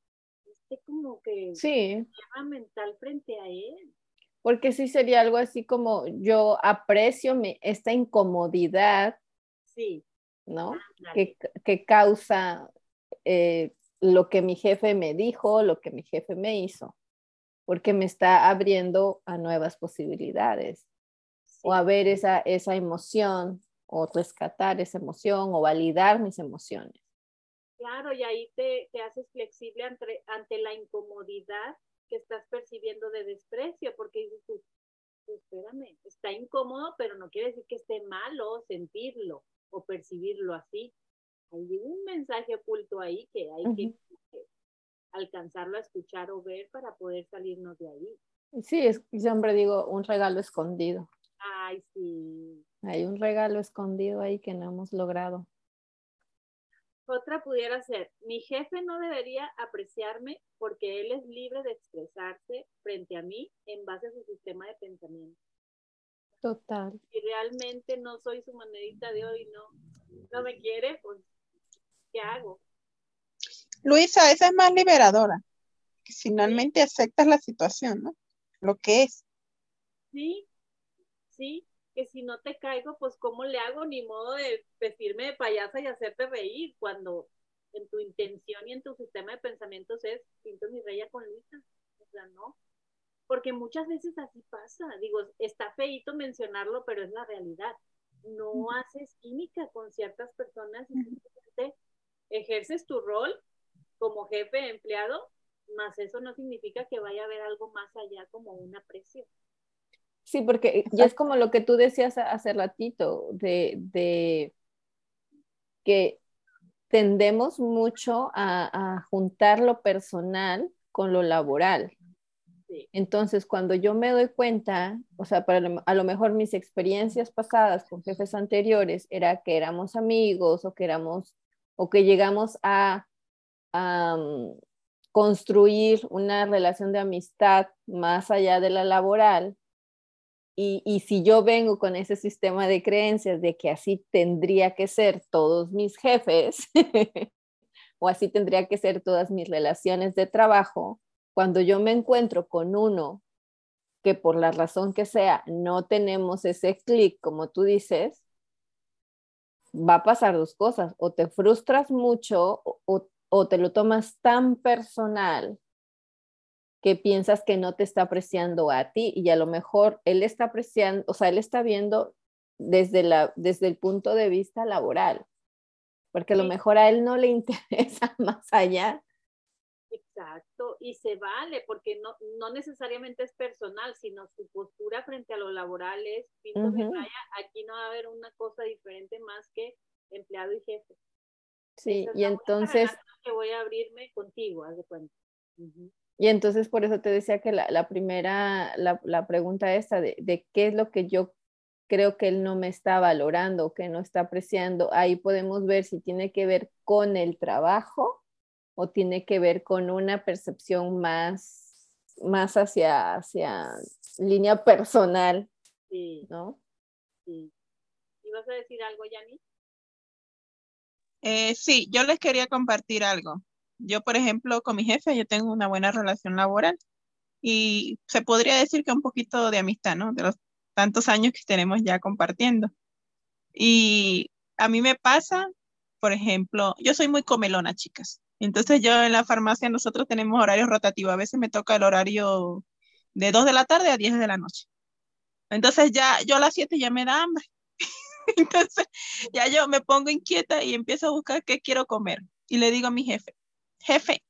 este como que sí. mental frente a él? Porque sí sería algo así como yo aprecio mi, esta incomodidad, sí. ¿no? Que, que, causa eh, lo que mi jefe me dijo, lo que mi jefe me hizo, porque me está abriendo a nuevas posibilidades o a ver esa, esa emoción o rescatar esa emoción o validar mis emociones. Claro, y ahí te, te haces flexible ante, ante, la incomodidad que estás percibiendo de desprecio, porque dices, pues, espérame, está incómodo, pero no quiere decir que esté malo sentirlo o percibirlo así. Hay un mensaje oculto ahí que hay que, alcanzarlo a escuchar o ver para poder salirnos de ahí. Sí, es, siempre digo, un regalo escondido. Ay, sí. Hay un regalo escondido ahí que no hemos logrado. Otra pudiera ser, mi jefe no debería apreciarme porque él es libre de expresarse frente a mí en base a su sistema de pensamiento. Total. Si realmente no soy su monedita de hoy, no, no me quiere, pues, ¿qué hago? Luisa, esa es más liberadora. Que finalmente aceptas la situación, ¿no? Lo que es. Sí, sí, que si no te caigo, pues cómo le hago, ni modo de vestirme de payasa y hacerte reír, cuando en tu intención y en tu sistema de pensamientos es pinto mi reya con Luisa. O sea, no. Porque muchas veces así pasa. Digo, está feito mencionarlo, pero es la realidad. No haces química con ciertas personas y simplemente ejerces tu rol como jefe empleado, más eso no significa que vaya a haber algo más allá como un aprecio. Sí, porque ya es como lo que tú decías hace ratito, de, de que tendemos mucho a, juntar lo personal con lo laboral. Entonces, cuando yo me doy cuenta, o sea, para, a lo mejor mis experiencias pasadas con jefes anteriores era que éramos amigos o que éramos, o que llegamos a, mm, construir una relación de amistad más allá de la laboral, y, si yo vengo con ese sistema de creencias de que así tendría que ser todos mis jefes o así tendría que ser todas mis relaciones de trabajo, cuando yo me encuentro con uno que por la razón que sea no tenemos ese clic, como tú dices, va a pasar dos cosas, o te frustras mucho o te lo tomas tan personal que piensas que no te está apreciando a ti y a lo mejor él está apreciando, o sea, él está viendo desde, la, desde el punto de vista laboral, porque a lo mejor a él no le interesa más allá. Exacto, y se vale, porque no, no necesariamente es personal, sino su postura frente a lo laboral es, aquí no va a haber una cosa diferente más que empleado y jefe. Sí, y entonces... Que voy a abrirme contigo, haz de cuenta. Y entonces por eso te decía que la, primera, la, pregunta esta de, de, qué es lo que yo creo que él no me está valorando, que no está apreciando, ahí podemos ver si tiene que ver con el trabajo o tiene que ver con una percepción más, más hacia, hacia línea personal, sí. ¿no? Sí. ¿Ibas a decir algo, Yanni? Eh, sí, yo les quería compartir algo. Yo, por ejemplo, con mi jefe, yo tengo una buena relación laboral y se podría decir que un poquito de amistad, ¿no? De los tantos años que tenemos ya compartiendo. Y a mí me pasa, por ejemplo, yo soy muy comelona, chicas. Entonces yo en la farmacia nosotros tenemos horario rotativo. A veces me toca el horario de 2 de la tarde a 10 de la noche. Entonces ya yo a las 7 ya me da hambre. Entonces ya yo me pongo inquieta y empiezo a buscar qué quiero comer. Y le digo a mi jefe, jefe,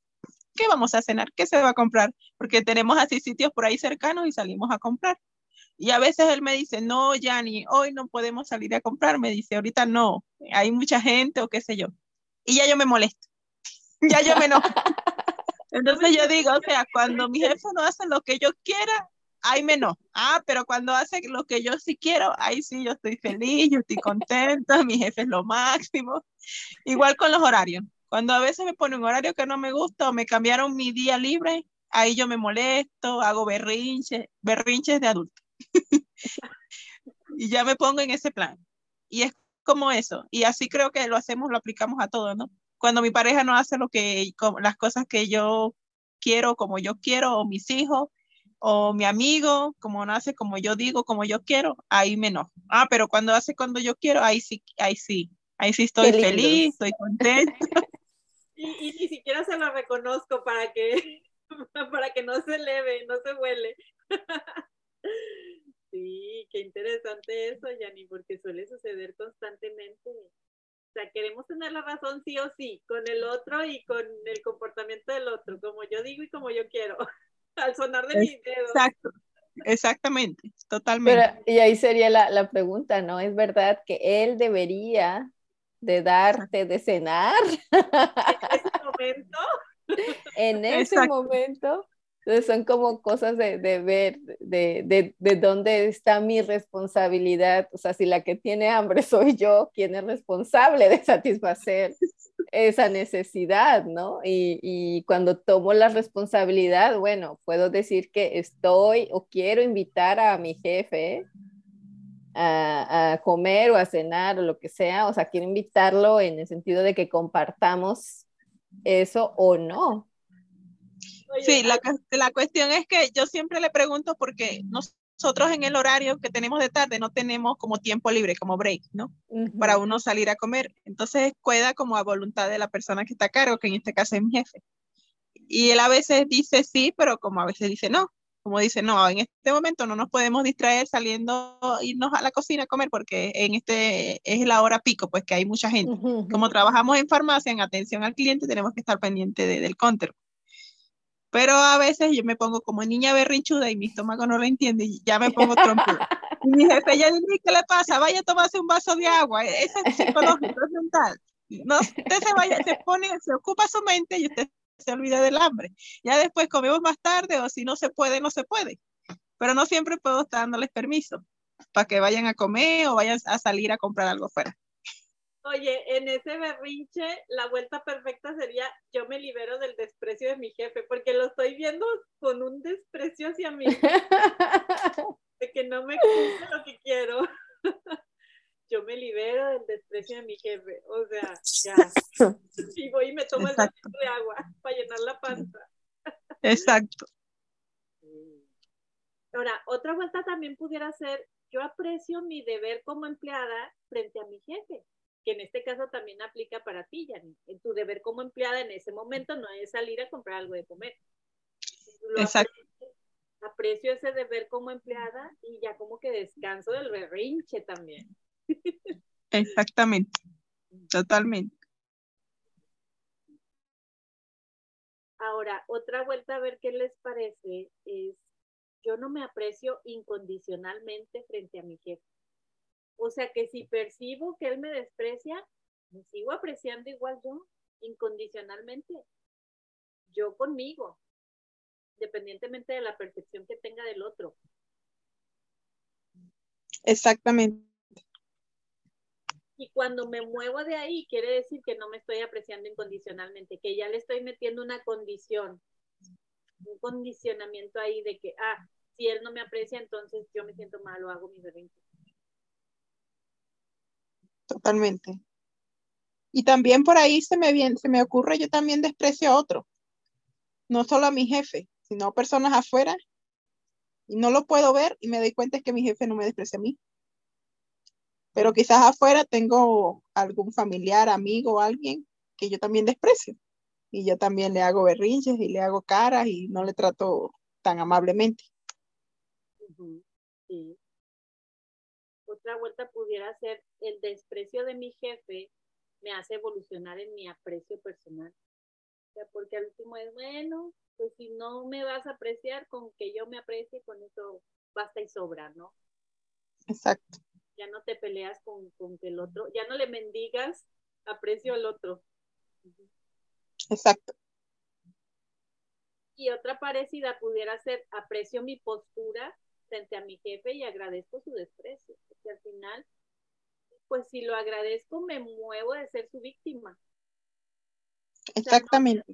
¿qué vamos a cenar? ¿Qué se va a comprar? Porque tenemos así sitios por ahí cercanos y salimos a comprar. Y a veces él me dice, no, Yanni, hoy no podemos salir a comprar. Me dice, ahorita no, hay mucha gente o qué sé yo. Y ya yo me molesto. ya yo me enojo. Entonces yo digo, o sea, cuando mi jefe no hace lo que yo quiera, ahí me enojo. Ah, pero cuando hace lo que yo sí quiero, ahí sí yo estoy feliz, yo estoy contenta, mi jefe es lo máximo. Igual con los horarios. Cuando a veces me pone un horario que no me gusta o me cambiaron mi día libre, ahí yo me molesto, hago berrinches, berrinches de adulto. y ya me pongo en ese plan. Y es como eso. Y así creo que lo hacemos, lo aplicamos a todo, ¿no? Cuando mi pareja no hace lo que, las cosas que yo quiero, como yo quiero, o mis hijos, o mi amigo, como no hace como yo digo, como yo quiero, ahí me enojo. Ah, pero cuando hace cuando yo quiero, ahí sí, ahí sí, ahí sí estoy feliz, estoy contenta. y, ni siquiera se lo reconozco para que, para que no se leve, no se huele. Sí, qué interesante eso, Yanni, porque suele suceder constantemente. O sea, queremos tener la razón sí o sí, con el otro y con el comportamiento del otro, como yo digo y como yo quiero, al sonar de mis dedos. Exacto, exactamente, totalmente. y ahí sería la, la, pregunta, ¿no? ¿Es verdad que él debería de darte de cenar. En ese momento. en ese momento. Entonces son como cosas de, de ver de, de, de, dónde está mi responsabilidad. O sea, si la que tiene hambre soy yo, ¿quién es responsable de satisfacer esa necesidad, ¿no? Y, y cuando tomo la responsabilidad, bueno, puedo decir que estoy o quiero invitar a mi jefe a, comer o a cenar o lo que sea, o sea, quiero invitarlo en el sentido de que compartamos eso o no. Sí, la, la cuestión es que yo siempre le pregunto porque nosotros nosotros en el horario que tenemos de tarde no tenemos como tiempo libre, como break, ¿no? Para uno salir a comer. Entonces queda como a voluntad de la persona que está a cargo, que en este caso es mi jefe. Y él a veces dice sí, pero como a veces dice no. Como dice, no, en este momento no nos podemos distraer saliendo, irnos a la cocina a comer porque en este es la hora pico, pues que hay mucha gente. Como trabajamos en farmacia, en atención al cliente, tenemos que estar pendiente del counter. Pero a veces yo me pongo como niña berrinchuda y mi estómago no lo entiende y ya me pongo trompuda. Y mi jefe ya dice, ¿qué le pasa? Vaya a tomarse un vaso de agua. Eso es psicológico, es mental. No, usted se vaya, se pone, se ocupa su mente y usted se olvida del hambre. Ya después comemos más tarde o si no se puede, no se puede. Pero no siempre puedo estar dándoles permiso para que vayan a comer o vayan a salir a comprar algo fuera. Oye, en ese berrinche, la vuelta perfecta sería yo me libero del desprecio de mi jefe, porque lo estoy viendo con un desprecio hacia mí, de que no me cumple lo que quiero. yo me libero del desprecio de mi jefe, o sea, ya. Y voy y me tomo el vaso de agua para llenar la panza. Exacto. Ahora, otra vuelta también pudiera ser, yo aprecio mi deber como empleada frente a mi jefe que en este caso también aplica para ti, Janine. En tu deber como empleada en ese momento no es salir a comprar algo de comer. Exacto. Aprecio, ese deber como empleada y ya como que descanso del berrinche también. Exactamente, totalmente. Ahora, otra vuelta a ver qué les parece es, yo no me aprecio incondicionalmente frente a mi jefe. O sea que si percibo que él me desprecia, me sigo apreciando igual yo, incondicionalmente. Yo conmigo, independientemente de la percepción que tenga del otro. Exactamente. Y cuando me muevo de ahí, quiere decir que no me estoy apreciando incondicionalmente, que ya le estoy metiendo una condición, un condicionamiento ahí de que, ah, si él no me aprecia, entonces yo me siento mal o hago mi berrinche totalmente. Y también por ahí se me, viene, se me ocurre, yo también desprecio a otro, no solo a mi jefe, sino a personas afuera. Y no lo puedo ver y me doy cuenta es que mi jefe no me desprecia a mí. Pero quizás afuera tengo algún familiar, amigo, alguien que yo también desprecio. Y yo también le hago berrinches y le hago caras y no le trato tan amablemente. Sí otra vuelta pudiera ser el desprecio de mi jefe me hace evolucionar en mi aprecio personal. O sea, porque al último es, bueno, pues si no me vas a apreciar, con que yo me aprecie, con eso basta y sobra, ¿no? Exacto. Ya no te peleas con, con que el otro, ya no le mendigas aprecio al otro. Exacto. Y otra parecida pudiera ser aprecio mi postura frente a mi jefe y agradezco su desprecio, porque al final, pues si lo agradezco, me muevo de ser su víctima. Exactamente.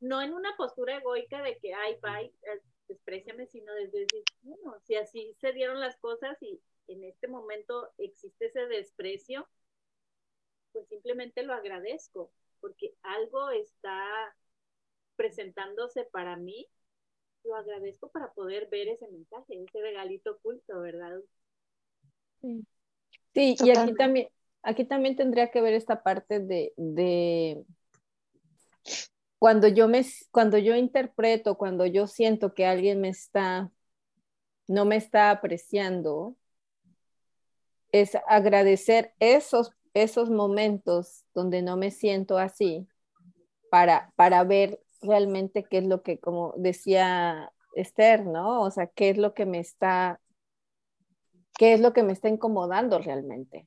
no, en una postura egoica de que, ay, bye, eh, despreciame, sino desde decir, bueno, si así se dieron las cosas y en este momento existe ese desprecio, pues simplemente lo agradezco, porque algo está presentándose para mí lo agradezco para poder ver ese mensaje, ese regalito oculto, ¿verdad? Sí, y aquí también, aquí también tendría que ver esta parte de, de cuando yo me, cuando yo interpreto, cuando yo siento que alguien me está, no me está apreciando, es agradecer esos, esos momentos donde no me siento así para, para ver realmente qué es lo que, como decía Esther, ¿no? O sea, qué es lo que me está, qué es lo que me está incomodando realmente.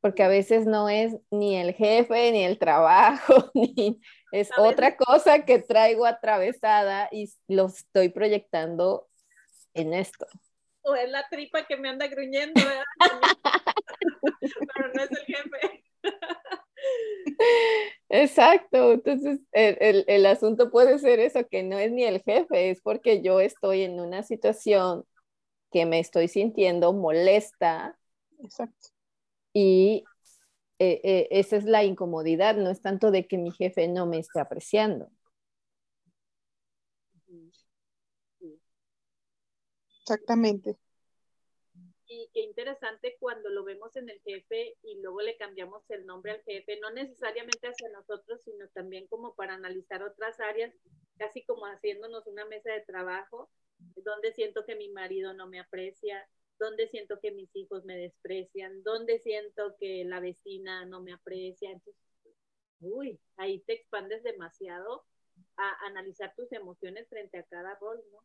Porque a veces no es ni el jefe, ni el trabajo, ni es otra cosa que traigo atravesada y lo estoy proyectando en esto. O es la tripa que me anda gruñendo, pero no es el jefe. Exacto, entonces el, el, asunto puede ser eso, que no es ni el jefe, es porque yo estoy en una situación que me estoy sintiendo molesta. Exacto. Y eh, eh, esa es la incomodidad, no es tanto de que mi jefe no me esté apreciando. Exactamente. Y qué interesante cuando lo vemos en el jefe y luego le cambiamos el nombre al jefe, no necesariamente hacia nosotros, sino también como para analizar otras áreas, casi como haciéndonos una mesa de trabajo, donde siento que mi marido no me aprecia, donde siento que mis hijos me desprecian, donde siento que la vecina no me aprecia. Entonces, uy, ahí te expandes demasiado a analizar tus emociones frente a cada rol, ¿no?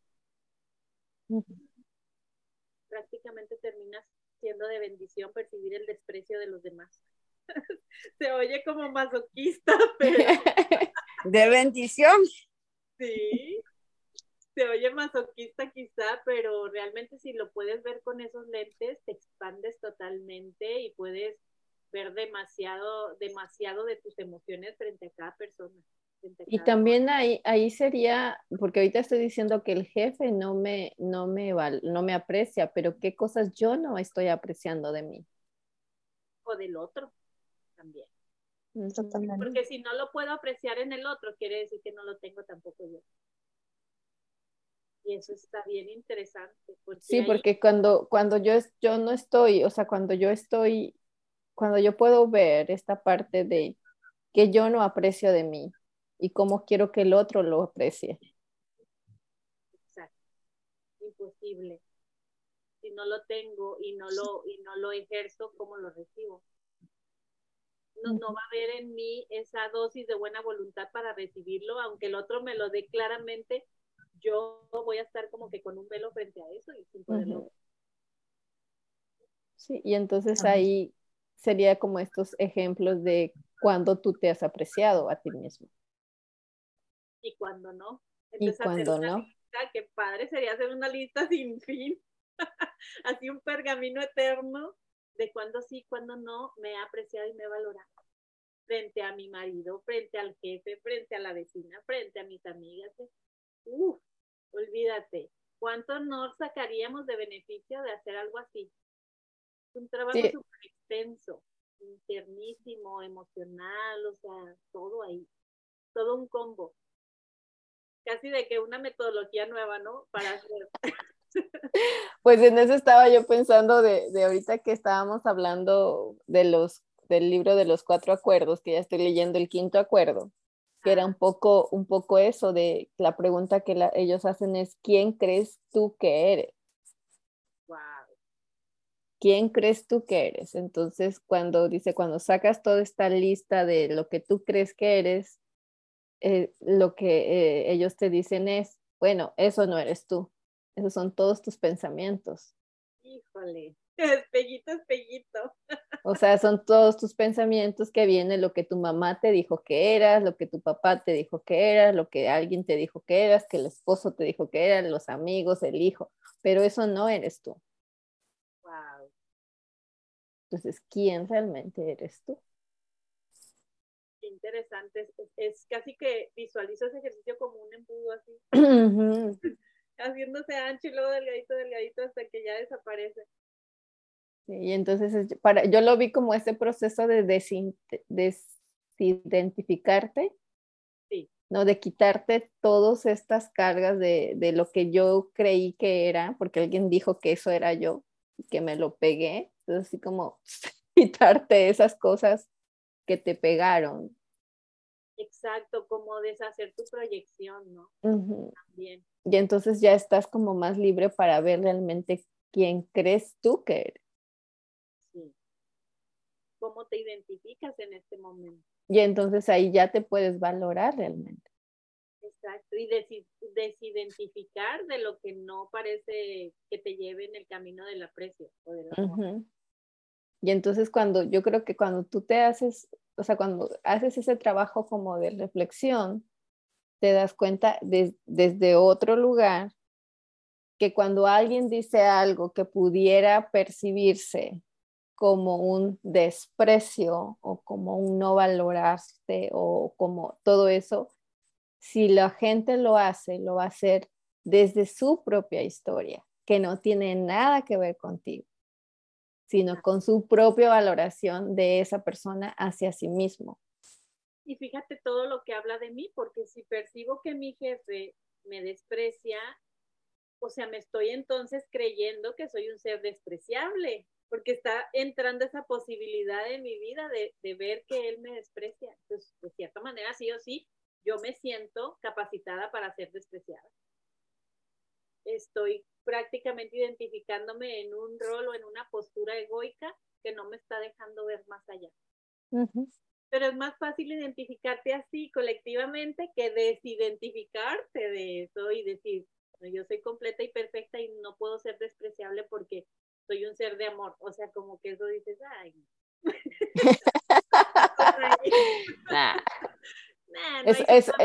Prácticamente terminas siendo de bendición percibir el desprecio de los demás. Se oye como masoquista, pero... de bendición. Sí, se oye masoquista quizá, pero realmente si lo puedes ver con esos lentes, te expandes totalmente y puedes ver demasiado, demasiado de tus emociones frente a cada persona. Y también ahí, ahí sería, porque ahorita estoy diciendo que el jefe no me, no, me no me aprecia, pero ¿qué cosas yo no estoy apreciando de mí? O del otro también. Porque si no lo puedo apreciar en el otro, quiere decir que no lo tengo tampoco yo. Y eso está bien interesante. sí, porque cuando, cuando yo, yo no estoy, o sea, cuando yo estoy, cuando yo puedo ver esta parte de que yo no aprecio de mí, y cómo quiero que el otro lo aprecie. Exacto. Imposible. Si no lo tengo y no lo, y no lo ejerzo, ¿cómo lo recibo? No, no va a haber en mí esa dosis de buena voluntad para recibirlo, aunque el otro me lo dé claramente, yo voy a estar como que con un velo frente a eso y sin poderlo. Sí, y entonces ahí sería como estos ejemplos de cuando tú te has apreciado a ti mismo y cuando no. y cuando no. Lista, qué padre sería hacer una lista sin fin, así un pergamino eterno de cuando sí, cuando no me he apreciado y me he valorado frente a mi marido, frente al jefe, frente a la vecina, frente a mis amigas. Uf, olvídate, ¿cuánto honor sacaríamos de beneficio de hacer algo así? Un trabajo súper extenso, internísimo, emocional, o sea, todo ahí, todo un combo casi de que una metodología nueva, ¿no? Para hacer. Pues en eso estaba yo pensando de, de ahorita que estábamos hablando de los, del libro de los cuatro acuerdos, que ya estoy leyendo el quinto acuerdo, que era un poco, un poco eso de la pregunta que ellos hacen es, ¿quién crees tú que eres? Wow. ¿Quién crees tú que eres? Entonces, cuando dice, cuando sacas toda esta lista de lo que tú crees que eres, eh, lo que eh, ellos te dicen es, bueno, eso no eres tú, esos son todos tus pensamientos. Híjole, espejito, espejito. O sea, son todos tus pensamientos que vienen lo que tu mamá te dijo que eras, lo que tu papá te dijo que eras, lo que alguien te dijo que eras, que el esposo te dijo que eras, los amigos, el hijo, pero eso no eres tú. Wow. Entonces, ¿quién realmente eres tú? Interesante. Es, casi que visualizo ese ejercicio como un embudo así. Haciéndose ancho y luego delgadito, delgadito hasta que ya desaparece. y entonces para, yo lo vi como ese proceso de desidentificarte, sí. ¿no? De quitarte todas estas cargas de, de, lo que yo creí que era, porque alguien dijo que eso era yo, que me lo pegué. Entonces, así como quitarte esas cosas que te pegaron. Exacto, como deshacer tu proyección, ¿no? También. Y entonces ya estás como más libre para ver realmente quién crees tú que eres. Sí. ¿Cómo te identificas en este momento? Y entonces ahí ya te puedes valorar realmente. Exacto, y desidentificar de lo que no parece que te lleve en el camino del aprecio o del amor. Y entonces cuando yo creo que cuando tú te haces o sea, cuando haces ese trabajo como de reflexión, te das cuenta desde otro lugar que cuando alguien dice algo que pudiera percibirse como un desprecio o como un no valorarse o como todo eso, si la gente lo hace, lo va a hacer desde su propia historia, que no tiene nada que ver contigo sino con su propia valoración de esa persona hacia sí mismo. Y fíjate todo lo que habla de mí, porque si percibo que mi jefe me desprecia, o sea, me estoy entonces creyendo que soy un ser despreciable, porque está entrando esa posibilidad en mi vida de, de ver que él me desprecia. Entonces, de cierta manera, sí o sí, yo me siento capacitada para ser despreciada. Estoy prácticamente identificándome en un rol o en una postura egoica que no me está dejando ver más allá. Pero es más fácil identificarte así colectivamente que desidentificarte de eso y decir, yo soy completa y perfecta y no puedo ser despreciable porque soy un ser de amor. O sea, como que eso dices, ay.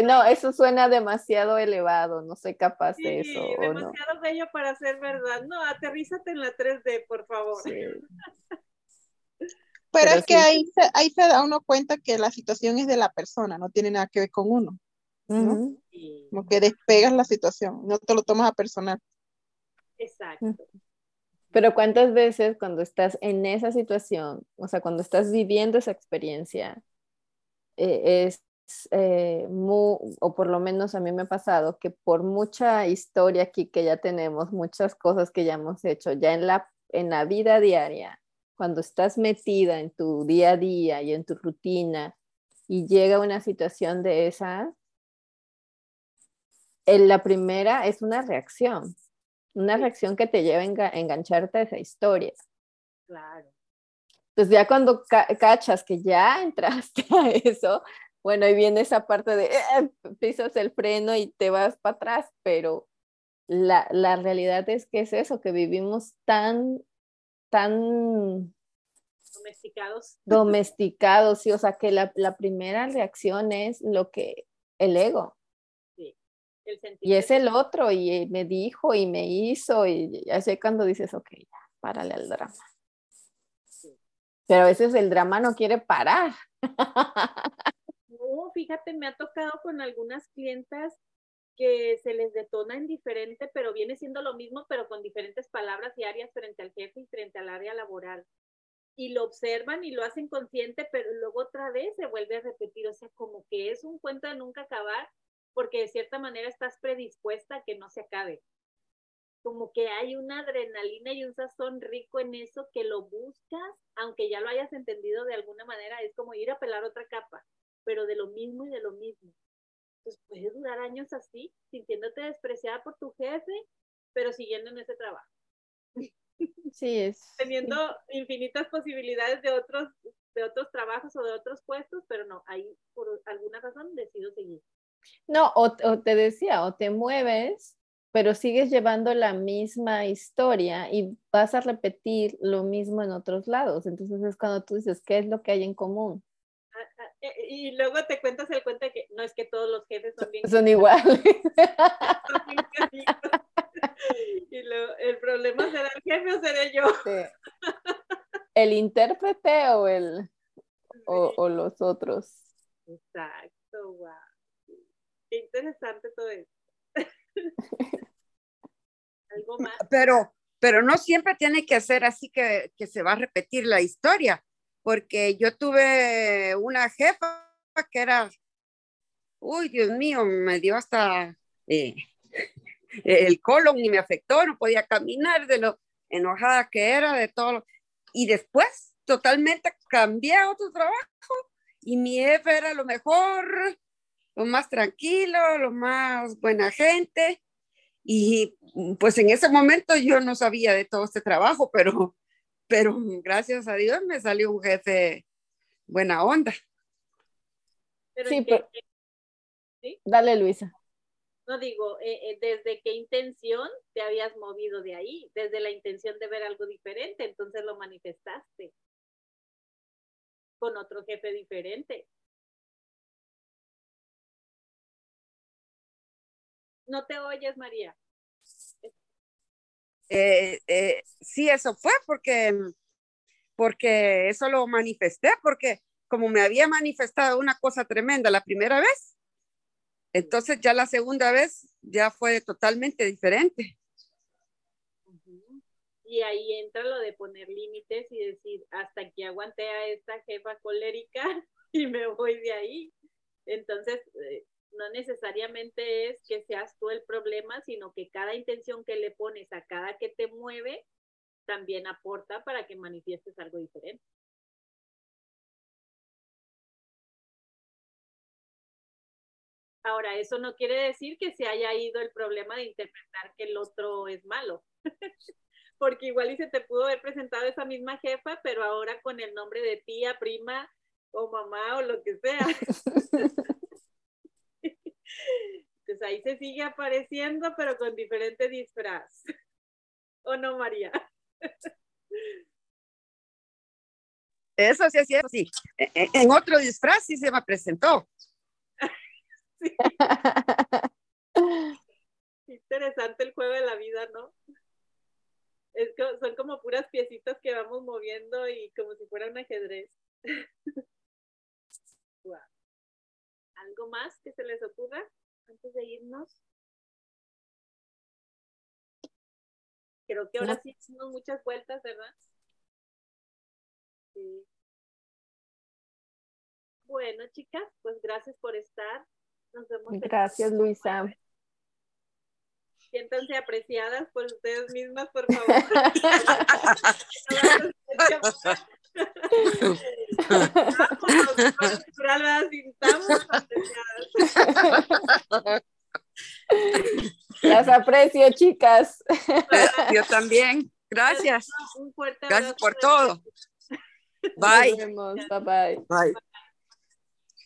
no, eso suena demasiado elevado, no soy capaz de eso. Demasiado bello para ser verdad. No, aterrízate en la 3D, por favor. Pero, es que ahí, ahí se da uno cuenta que la situación es de la persona, no tiene nada que ver con uno. Como que despegas la situación, no te lo tomas a personal. Exacto. Pero cuántas veces cuando estás en esa situación, o sea, cuando estás viviendo esa experiencia, eh, es eh, o por lo menos a mí me ha pasado, que por mucha historia aquí que ya tenemos, muchas cosas que ya hemos hecho, ya en la, en la vida diaria, cuando estás metida en tu día a día y en tu rutina y llega una situación de esa, en la primera es una reacción, una reacción que te lleva a engancharte a esa historia. Claro. Entonces ya cuando cachas que ya entraste a eso, bueno, ahí viene esa parte de eh, pisas el freno y te vas para atrás, pero la, la, realidad es que es eso, que vivimos tan, tan domesticados. Domesticados, sí, o sea que la, la primera reacción es lo que el ego. Sí, el y es el otro, y me dijo y me hizo, y así cuando dices, ok, ya, párale al drama. Pero a veces el drama no quiere parar. fíjate, me ha tocado con algunas clientas que se les detona en diferente, pero viene siendo lo mismo, pero con diferentes palabras y áreas frente al jefe y frente al área laboral. Y lo observan y lo hacen consciente, pero luego otra vez se vuelve a repetir, o sea, como que es un cuento de nunca acabar, porque de cierta manera estás predispuesta a que no se acabe. Como que hay una adrenalina y un sazón rico en eso que lo buscas, aunque ya lo hayas entendido de alguna manera, es como ir a pelar otra capa pero de lo mismo y de lo mismo. Entonces puedes durar años así, sintiéndote despreciada por tu jefe, pero siguiendo en ese trabajo. Sí, es. Teniendo infinitas posibilidades de otros, de otros trabajos o de otros puestos, pero no, ahí por alguna razón decido seguir. No, o, o te decía, o te mueves, pero sigues llevando la misma historia y vas a repetir lo mismo en otros lados. Entonces es cuando tú dices, ¿qué es lo que hay en común? Y luego te cuentas el cuento de que no es que todos los jefes son bien. Son iguales. y lo, el problema será el jefe o seré yo. El intérprete o el o, o, los otros. Exacto, wow. Qué interesante todo esto. Algo más. Pero, pero no siempre tiene que ser así que, que se va a repetir la historia porque yo tuve una jefa que era, uy, Dios mío, me dio hasta eh, el colon y me afectó, no podía caminar de lo enojada que era, de todo. Y después totalmente cambié a otro trabajo y mi jefe era lo mejor, lo más tranquilo, lo más buena gente. Y pues en ese momento yo no sabía de todo este trabajo, pero pero gracias a Dios me salió un jefe buena onda. sí, pero... Dale, Luisa. No digo, eh, eh, ¿desde qué intención te habías movido de ahí? Desde la intención de ver algo diferente, entonces lo manifestaste con otro jefe diferente. No te oyes, María. Eh, eh, sí, eso fue porque, porque eso lo manifesté, porque como me había manifestado una cosa tremenda la primera vez, entonces ya la segunda vez ya fue totalmente diferente. Y ahí entra lo de poner límites y decir, hasta que aguante a esta jefa colérica y me voy de ahí. Entonces, eh, no necesariamente es que seas tú el problema, sino que cada intención que le pones a cada que te mueve también aporta para que manifiestes algo diferente. Ahora, eso no quiere decir que se haya ido el problema de interpretar que el otro es malo, porque igual y se te pudo haber presentado esa misma jefa, pero ahora con el nombre de tía, prima o mamá o lo que sea. Entonces ahí se sigue apareciendo, pero con diferente disfraz. ¿O no, María? Eso sí, sí, sí. E, e, en otro disfraz sí se me presentó. Interesante el juego de la vida, ¿no? Es que son como puras piecitas que vamos moviendo y como si fuera un ajedrez. ¿Algo más que se les ocurra antes de irnos? Creo que ahora sí hicimos muchas vueltas, ¿verdad? Sí. Bueno, chicas, pues gracias por estar. Nos vemos. Gracias, Luisa. Siéntanse apreciadas por ustedes mismas, por favor. Las aprecio, chicas. Yo también. Gracias. Un fuerte Gracias por todo. Bye. Nos vemos. Bye bye. Bye.